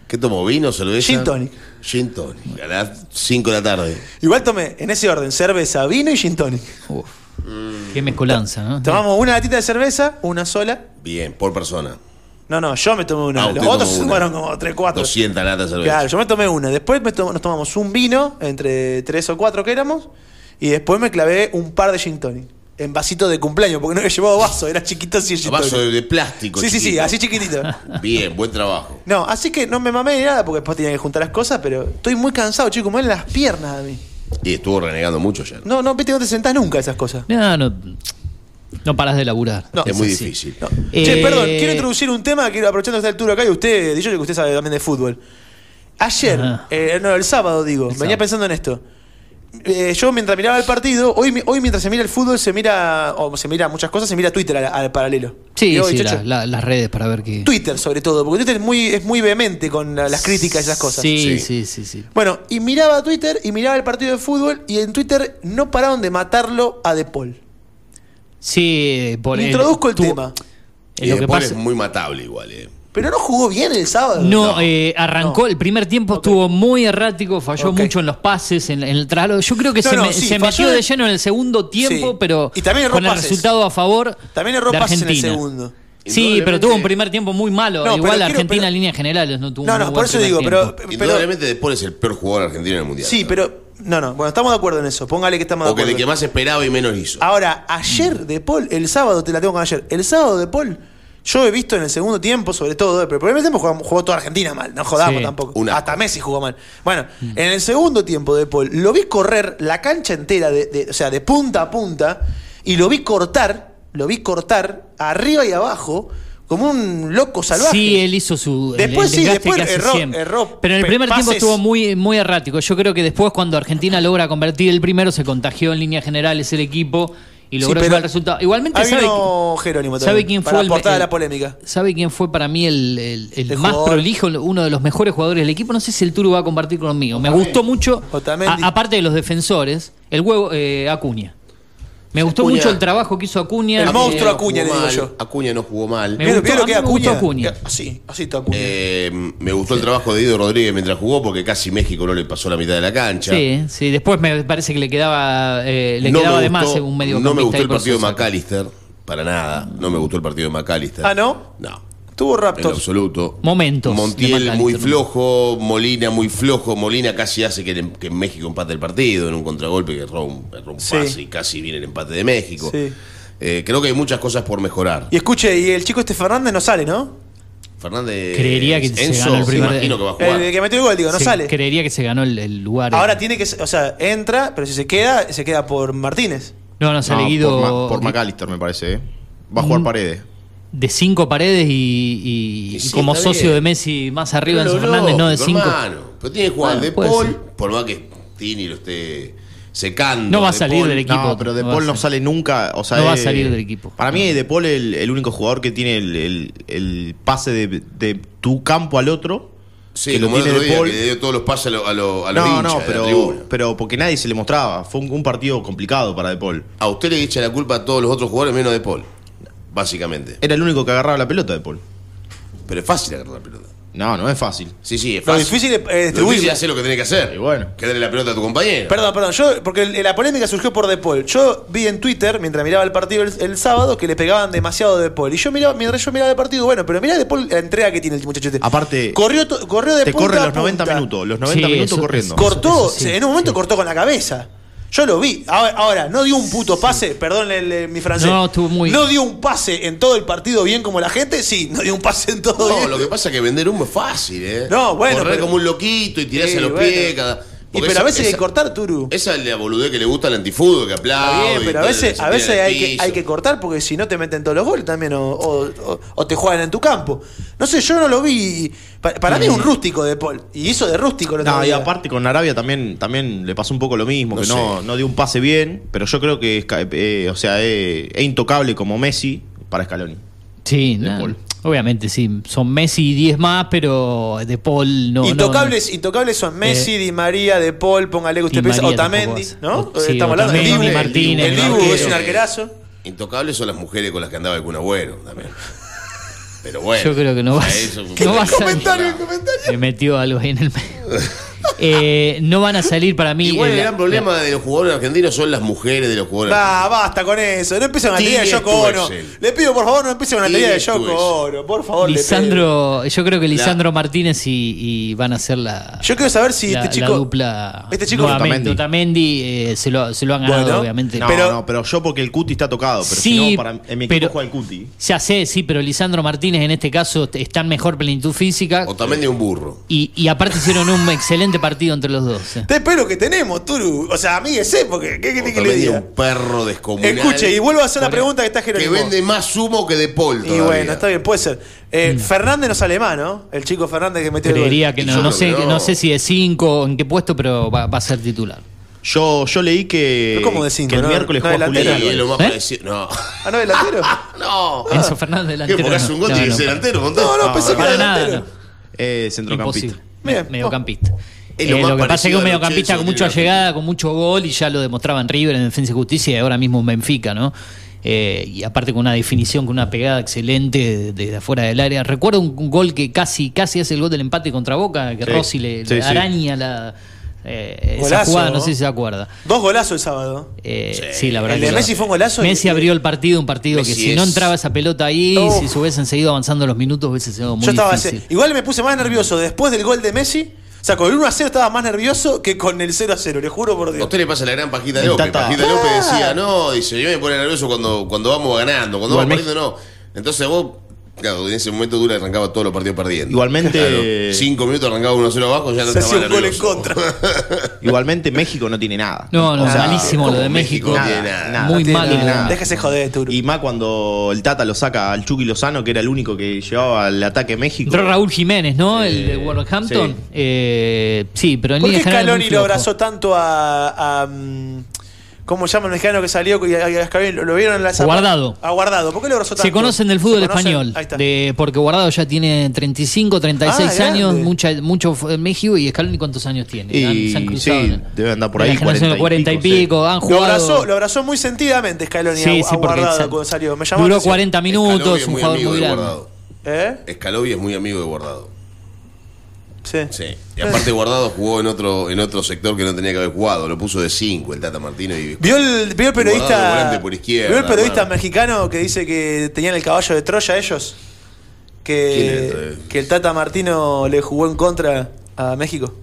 ¿Qué tomó? ¿Vino? ¿Cerveza? Gin tonic. Gin tonic. A las 5 de la tarde. Igual tomé en ese orden cerveza, vino y gin tonic. Qué mezcolanza, ¿no? Tomamos una latita de cerveza, una sola. Bien, por persona. No, no, yo me tomé una. Ah, Los otros una. fueron como 3, 4. 200 latas de cerveza. Claro, yo me tomé una. Después me tom- nos tomamos un vino, entre 3 o 4 que éramos. Y después me clavé un par de gin tonic. En vasito de cumpleaños, porque no había llevado vaso, era chiquito así el gin Vaso de, de plástico. Sí, sí, sí, así chiquitito. Bien, buen trabajo. No, así que no me mamé ni nada porque después tenía que juntar las cosas, pero estoy muy cansado, chicos, me duelen las piernas a mí. Y estuvo renegando mucho ayer. No, no, viste, no te sentás nunca a esas cosas. No, no, no paras de laburar. No, es muy así. difícil. Che, Eh, perdón, quiero introducir un tema que aprovechando el tour acá y usted, dicho que usted sabe también de fútbol. Ayer, eh, no, el sábado digo, venía sábado. pensando en esto. Eh, yo mientras miraba el partido, hoy, hoy mientras se mira el fútbol, se mira, o se mira muchas cosas, se mira Twitter al, al paralelo. Sí, Digo, sí, "Chacho, la- la- las redes para ver qué. Twitter sobre todo, porque Twitter es muy, es muy vehemente con la- las críticas y esas cosas. Sí, sí, sí, sí. Bueno, y miraba Twitter y miraba el partido de fútbol y en Twitter no pararon de matarlo a De Paul. Sí, por Introduzco el tu- tema. eh, Y lo que después pasa- es muy matable igual, eh. Pero no jugó bien el sábado. No, eh, arrancó, el primer tiempo estuvo muy errático, falló mucho en los pases, en, en el traslado. Yo creo que No, se, no, me- sí, se falló metió de lleno en el segundo tiempo, Sí. pero Y también erró con el resultado a favor También erró de pases en el segundo. Sí, pero tuvo un primer tiempo muy malo. No, Igual quiero- Argentina pero- en líneas generales no tuvo No, un no, por eso digo, tiempo. pero, pero Indudablemente después es el peor jugador argentino en el mundial. sí, pero no, no, bueno, estamos de acuerdo en eso. Póngale que estamos de O que acuerdo. de que más esperaba y menos hizo. Ahora, ayer de Paul, el sábado te la tengo con ayer. El sábado de Paul, yo he visto en el segundo tiempo, sobre todo, pero el primer tiempo jugó, jugó toda Argentina mal, no jodamos Sí. tampoco. Hasta Messi jugó mal. Bueno, en el segundo tiempo de Paul, lo vi correr la cancha entera, de, de- o sea, de punta a punta, y lo vi cortar, lo vi cortar arriba y abajo, como un loco salvaje. Sí, él hizo su. Después el sí, después erró- erró Pero en el primer tiempo estuvo muy, muy errático. Yo creo que después, cuando Argentina logra convertir el primero, se contagió en líneas generales el equipo y Sí, logró llevar el resultado. Igualmente, ¿sabe, Jerónimo ¿sabe quién para fue el, aportar a el- la polémica? ¿Sabe quién fue para mí el, el- el El más jugador. prolijo, uno de los mejores jugadores del equipo? No sé si el Turo va a compartir conmigo. Me gustó mucho, a- aparte de los defensores, el huevo eh, Acuña. Me gustó Acuña- mucho el trabajo que hizo Acuña. El eh, monstruo no Acuña, jugó le digo mal, yo. Acuña no jugó mal. Me ¿Vieron- gustó- a que mí me gustó Acuña? Acuña. Así, así está Acuña. Eh, me gustó el trabajo de Diego Rodríguez mientras jugó porque casi México no le pasó la mitad de la cancha. Sí, sí, después me parece que le quedaba, eh, le No quedaba de más un medio No me gustó el partido de McAllister, para nada. No me gustó el partido de McAllister. Ah, ¿no? No, Tuvo en raptos. absoluto. Momentos. Montiel muy flojo, Molina muy flojo. Molina casi hace que, que en México empate el partido en un contragolpe que erró un, erró un Sí. pase y casi viene el empate de México. Sí. Eh, creo que hay muchas cosas por mejorar. Y escuche, y el chico este Fernández no sale, ¿no? Fernández. Creería que se ganó el primer- imagino que va a jugar. El que metió el gol, digo, no Se- sale. Creería que se ganó el, el lugar. Ahora tiene que, o sea, entra, pero si se queda, se queda por Martínez. No, no, No, Guido por, Ma- por McAllister, me parece. ¿eh? Va a jugar Mm. Paredes. De cinco paredes y, y- Y y sí, como socio bien. de Messi más arriba Pero Enzo Fernández, no de cinco. hermano. Pero tiene que jugar Bueno, de Paul, ser. por más que Tini lo esté secando. No va a De salir Paul. del equipo. No, pero De no Paul no sale nunca. O sea, No va a salir del equipo. Para mí, De Paul es el, el único jugador que tiene el, el- el pase de, de tu campo al otro. Sí, que lo como el tiene otro De día Paul. que le dio todos los pases a, lo- a, lo- a los No, hinchas no, de la pero, tribuna. pero porque nadie se le mostraba. Fue un, un partido complicado para De Paul. A usted le echa la culpa a todos los otros jugadores menos de Paul. Básicamente. Era el único que agarraba la pelota De Paul. Pero es fácil agarrar la pelota. No, no es fácil. Sí, sí, es Lo fácil. difícil es, eh, Lo difícil es hacer lo que tenés que hacer. Y bueno. Que darle la pelota a tu compañero. Perdón, perdón, yo, porque el- la polémica surgió por De Paul. Yo vi en Twitter, mientras miraba el partido el, el sábado, que le pegaban demasiado De Paul. Y yo miraba, mientras yo miraba el partido, bueno, pero mirá De Paul la entrega que tiene el muchacho este. Aparte, Corrió, to- corrió de te punta corre a los 90 punta. minutos. Los 90 Sí, minutos eso- corriendo. Cortó, Eso- eso sí, en un momento cortó con la cabeza. Yo lo vi. Ahora, ahora, no dio un puto pase, perdón el- el- mi francés. No, estuvo muy- No dio un pase en todo el partido bien como la gente, sí, no dio un pase en todo No, bien. lo que pasa es que vender humo es fácil, ¿eh? No, bueno, Correr pero- como un loquito y tirarse Sí, a los bueno. pies. Cada... Y pero esa- a veces hay que cortar, Turu. Esa es la boludez que le gusta al antifútbol, que aplaude. bien, pero a veces, a veces hay que, hay que cortar porque si no te meten todos los goles también o, o- o- o te juegan en tu campo. No sé, yo no lo vi. Pa- Para, mí es un rústico de Paul. Y hizo de rústico otro No, y aparte con Arabia también, también le pasó un poco lo mismo, No que sé. no, no dio un pase bien, pero yo creo que es, eh, o sea, es, es intocable como Messi para Scaloni. Sí, De no, Paul. obviamente sí. Son Messi y 10 más, pero De Paul no. no- intocables, intocables son Messi, Di María, De Paul, póngale que usted piensa, Otamendi, ¿no? Sí, Estamos hablando de Dibu. Martínez, El el Dibu es un arquerazo. Intocables son las mujeres con las que andaba el Kun Agüero también. Pero bueno. Yo creo que no va, a salir. Comentario, comentario. Me metió algo ahí en el medio. Eh, no van a salir para mí. Igual el la- gran problema de los jugadores argentinos son las mujeres de los jugadores Ah, basta con eso. No empiecen con la teoría de Yoko Ono. Le pido, por favor, no empiecen con la teoría de Yoko. Ono. Por favor. Lisandro, yo creo que Lisandro Martínez y, y van a ser la, Yo quiero saber si la, este chico. dupla. este chico- nuevamente. Otamendi. Otamendi eh, se, lo, se lo han ganado, Bueno, obviamente. No, Pero- no, pero yo porque el Cuti está tocado, pero Sí, si no, para, en mi equipo pero- juega el Cuti. Ya sé, sí, pero Lisandro Martínez en este caso está en mejor plenitud física. O también de un burro. Y, y aparte hicieron un excelente partido entre los dos. Te espero que tenemos, Turu. O sea, amíguese, porque ¿qué querés que le Otamendi es diga? un perro descomunal. Escuche, y vuelvo a hacer la pregunta que está que Jerónimo. vende más humo que de Paul. Y bueno, está bien, puede ser. Eh, Fernández no sale más, ¿no? El chico Fernández que metió el gol. Creería que no, no sé, que no. no sé si de 5 o en qué puesto, pero va, va a ser titular. Yo, yo leí que, ¿cómo de cinco, que el no? miércoles No, juega delantero. Julián Y es lo más ¿Eh? parecido. No. Ah, no, delantero. No. Enzo Fernández ¿Qué? delantero. Porque hace un gol no, tiene que ser delantero. No, no, pensé que era nada, delantero. no. Eh, centrocampista. Mediocampista. Eh, lo que pasa es que un mediocampista con mucha llegada, con mucho gol, y ya lo demostraba en River, en Defensa y Justicia, y ahora mismo en Benfica, ¿no? Eh, y aparte con una definición, con una pegada excelente desde afuera del área. Recuerdo un, un gol que casi casi hace el gol del empate contra Boca, que Sí. Rossi le, Sí, le sí. araña la, eh, esa Golazo, jugada, no ¿no? sé si se acuerda. Dos golazos el sábado. Eh, sí. la verdad. El de Messi fue un golazo. Messi y- abrió el partido, un partido Messi que si no entraba esa pelota ahí, si se hubiesen seguido avanzando los minutos, hubiese sido muy Yo estaba difícil. ese- Igual me puse más nervioso después del gol de Messi. O sea, con el 1 a 0 estaba más nervioso que con el 0 a 0, le juro por A Dios. usted le pasa la gran Pajita López. Tata- Pajita. López decía, no, dice, yo me pone nervioso cuando, cuando vamos ganando, cuando vamos perdiendo, no. Entonces vos, claro, en ese momento Dura arrancaba todos los partidos perdiendo. Igualmente- Claro, cinco minutos arrancaba 1-0 abajo, ya no Se estaba hacía un gol en contra. Igualmente México no tiene nada. No, no, O sea, malísimo lo de México. México Nada, tiene nada. nada. Muy No tiene mal. tiene lo de nada. Déjese joder, Turu. Y más cuando el Tata lo saca al Chucky Lozano, que era el único que llevaba el ataque a México. Entró Raúl Jiménez, ¿no? el de Eh, Wolverhampton. sí. Eh, sí, pero en ¿Por qué Scaloni lo abrazó tanto a. a, mm, ¿Cómo llama el mexicano que salió? y ¿Lo, lo vieron en la zapa- Guardado. A Guardado. ¿Por qué lo abrazó tanto? Se conocen del ¿Se fútbol español, Ahí está. de, porque Guardado ya tiene 35, 36 Ah, años, mucha, mucho en México y Scaloni cuántos años tiene. Y Han- se han cruzado sí, debe andar por ahí, la generación de 40 40 y y pico, pico, han Lo jugado. abrazó, lo abrazó muy sentidamente Scaloni Sí, a, sí, a Guardado cuando salió. Me llamó la duró atención. 40 Scaloni minutos, es un muy jugador amigo muy de grande. ¿Eh? Scaloni es muy amigo de Guardado. Sí. Sí. Y aparte Guardado jugó en otro, en otro sector que no tenía que haber jugado. Lo puso de 5 el Tata Martino y ¿Vio el, vio el periodista. por izquierda, ¿Vio el periodista mexicano que dice que tenían el caballo de Troya ellos? ¿Quién es, Que, eh? que el Tata Martino le jugó en contra a México.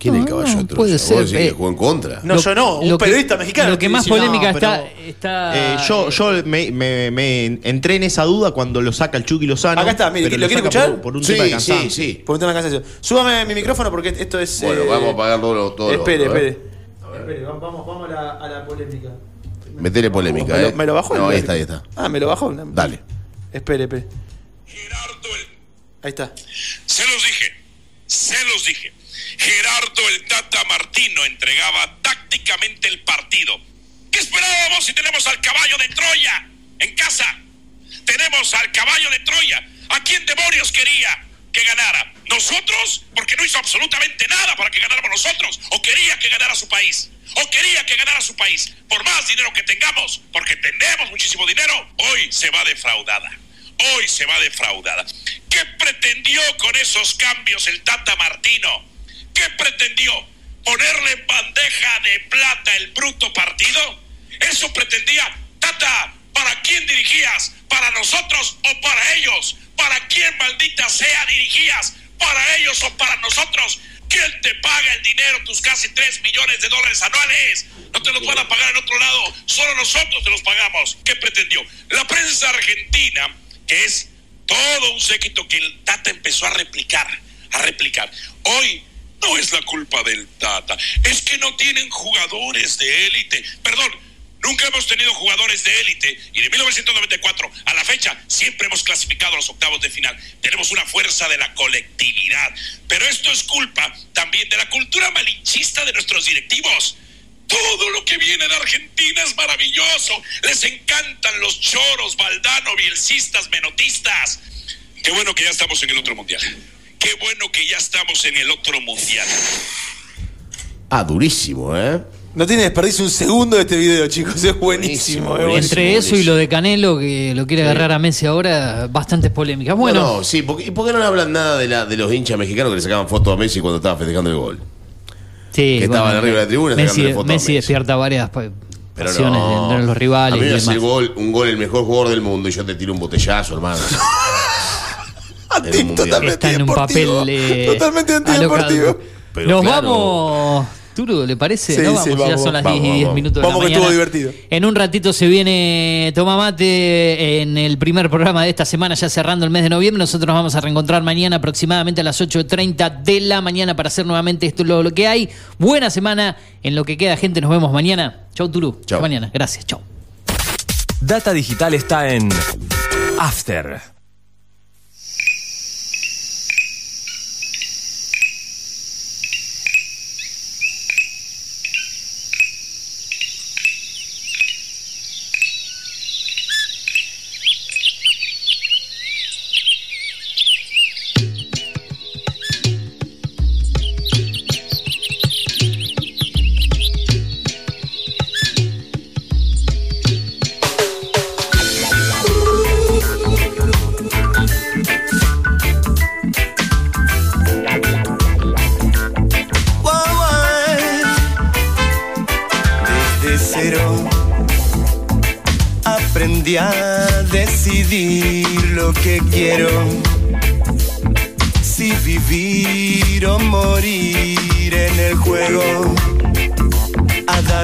¿Quién es el caballo de no, Troya? puede ¿Vos ser, decís que eh. jugó en contra? No, yo no, un lo que- periodista mexicano. Lo que más dice, polémica no, está. pero, está Eh, yo yo me, me- me entré en esa duda cuando lo saca el Chucky Lozano. Acá está, mire, pero ¿lo quiere escuchar? Por, por un Sí, tema de sí, cansancio. sí. Por un tema de cansancio. Súbame mi micrófono porque esto es. Bueno, eh, vamos a apagar todo lo todo lo Espere, otro, ¿eh? espere. Espere, vamos, vamos, a, la, a la polémica. Metele polémica, ¿Me lo, ¿eh? me lo bajó? No, ahí está, ahí está. Ah, me lo bajó. Dale. Espere, espere. Ahí está. Se los dije, se los dije. Gerardo el Tata Martino entregaba tácticamente el partido. ¿Qué esperábamos si tenemos al caballo de Troya en casa? Tenemos al caballo de Troya. ¿A quién demonios quería que ganara? ¿Nosotros? Porque no hizo absolutamente nada para que ganáramos nosotros. ¿O quería que ganara su país? ¿O quería que ganara su país? Por más dinero que tengamos, porque tenemos muchísimo dinero, hoy se va defraudada. Hoy se va defraudada. ¿Qué ¿Qué pretendió con esos cambios el Tata Martino? ¿Qué pretendió? ¿Ponerle en bandeja de plata el bruto partido? ¿Eso pretendía? Tata, ¿para quién dirigías? ¿Para nosotros o para ellos? ¿Para quién maldita sea dirigías? ¿Para ellos o para nosotros? ¿Quién te paga el dinero, tus casi 3 millones de dólares anuales? No te los van a pagar en otro lado, solo nosotros te los pagamos. ¿Qué pretendió? La prensa argentina, que es todo un séquito que Tata empezó a replicar, a replicar. Hoy no es la culpa del Tata, es que no tienen jugadores de élite. Perdón, nunca hemos tenido jugadores de élite y de 1994 a la fecha siempre hemos clasificado a los octavos de final. Tenemos una fuerza de la colectividad, pero esto es culpa también de la cultura malinchista de nuestros directivos. Todo lo que viene de Argentina es maravilloso. Les encantan los choros, Valdano, bielcistas, menotistas. Qué bueno que ya estamos en el otro mundial. Qué bueno que ya estamos en el otro mundial. Ah, durísimo, ¿eh? No tiene desperdicio un segundo de este video, chicos. Es buenísimo. es Entre eso y lo de Canelo, que lo quiere agarrar a Messi ahora, bastantes polémicas. Bueno, No, no, sí, porque, ¿y por qué no hablan nada de, la, de los hinchas mexicanos que le sacaban fotos a Messi cuando estaba festejando el gol? sí, que estaban bueno, arriba de la tribuna Messi, fotos a Messi Messi. despierta varias Pero pasiones no. entre los rivales. A mí y me demás. el gol, un gol el mejor jugador del mundo y yo te tiro un botellazo, hermano. Un mundial. Está en un papel eh, Totalmente antideportivo. Pero Nos claro. vamos. Turo, ¿le parece? Sí, ¿No? Vamos, sí, ya son las vamos, 10 y 10 vamos. minutos Vamos de que estuvo divertido. En un ratito se viene Toma Mate en el primer programa de esta semana, ya cerrando el mes de noviembre. Nosotros nos vamos a reencontrar mañana aproximadamente a las 8.30 de la mañana para hacer nuevamente esto lo, lo que hay. Buena semana en lo que queda, gente. Nos vemos mañana. Chau, Turu. Hasta mañana. Gracias. Chau. Data Digital está en After.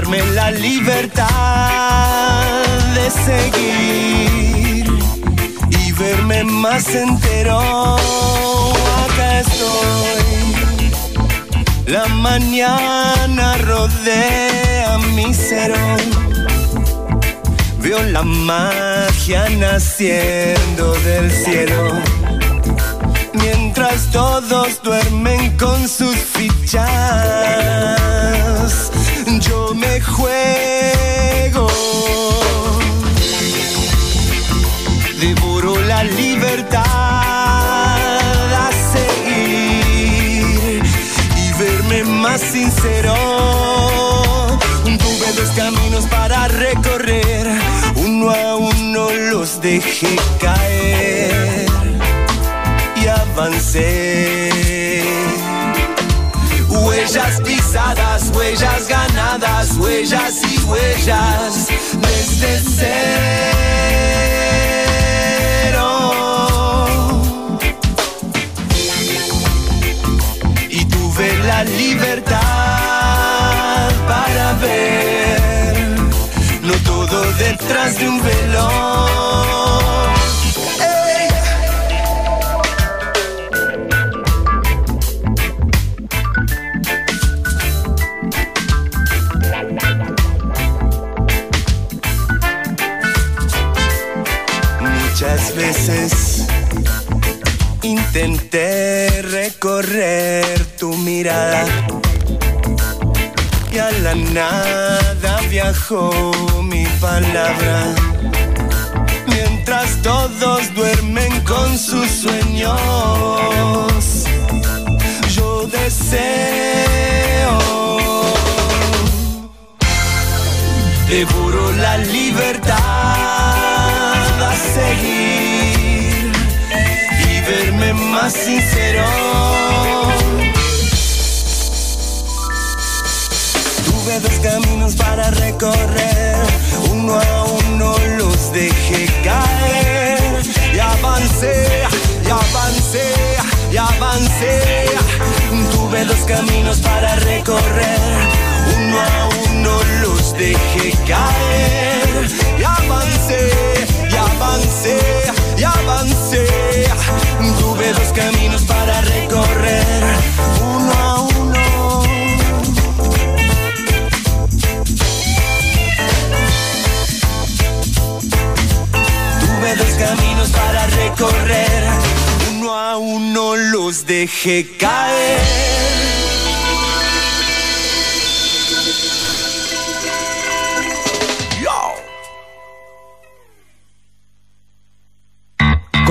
Darme la libertad de seguir y verme más entero. Acá estoy. La mañana rodea mi cero. Veo la magia naciendo del cielo. Mientras todos duermen con sus fichas, yo me juego. Devoro la libertad a seguir y verme más sincero. Tuve dos caminos para recorrer, uno a uno los dejé caer y avancé. Huellas pisadas, huellas ganadas, huellas y huellas desde cero. Y tuve la libertad para ver, no todo detrás de un velo. Recorrer tu mirada. Y a la nada viajó mi palabra. Mientras todos duermen con sus sueños, yo deseo. Devoro la libertad a seguir más sincero. Tuve dos caminos para recorrer, uno a uno los dejé caer. Y avancé, y avancé, y avancé. Tuve dos caminos para recorrer, uno a uno los dejé caer. Y avancé, y avancé, y avancé. Tuve dos caminos para recorrer, uno a uno. Tuve dos caminos para recorrer, uno a uno los dejé caer.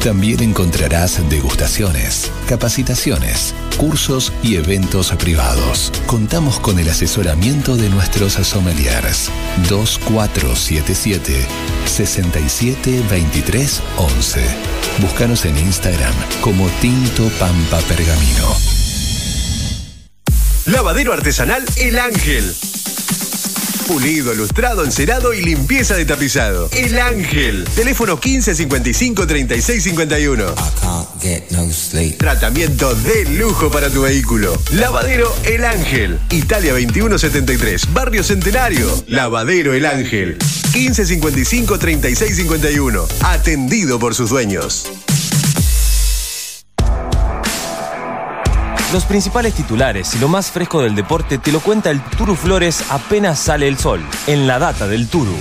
también encontrarás degustaciones, capacitaciones, cursos y eventos privados. Contamos con el asesoramiento de nuestros sommeliers 2477 6723 11. Búscanos en Instagram como Tinto Pampa Pergamino. Lavadero artesanal El Ángel. Pulido, lustrado, encerado y limpieza de tapizado. El Ángel. Teléfono 1555 3651. Tratamiento de lujo para tu vehículo. Lavadero El Ángel. Italia 2173. Barrio Centenario. Lavadero El Ángel. 1555 3651. Atendido por sus dueños. Los principales titulares y lo más fresco del deporte te lo cuenta el Turu Flores apenas sale el sol, en la data del Turu.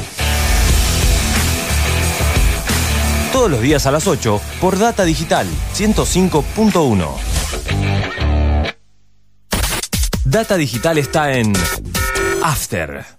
Todos los días a las 8 por Data Digital 105.1. Data Digital está en After.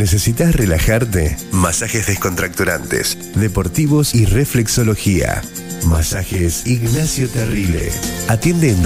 ¿Necesitas relajarte? Masajes descontracturantes, deportivos y reflexología. Masajes Ignacio Terrile. Atiende en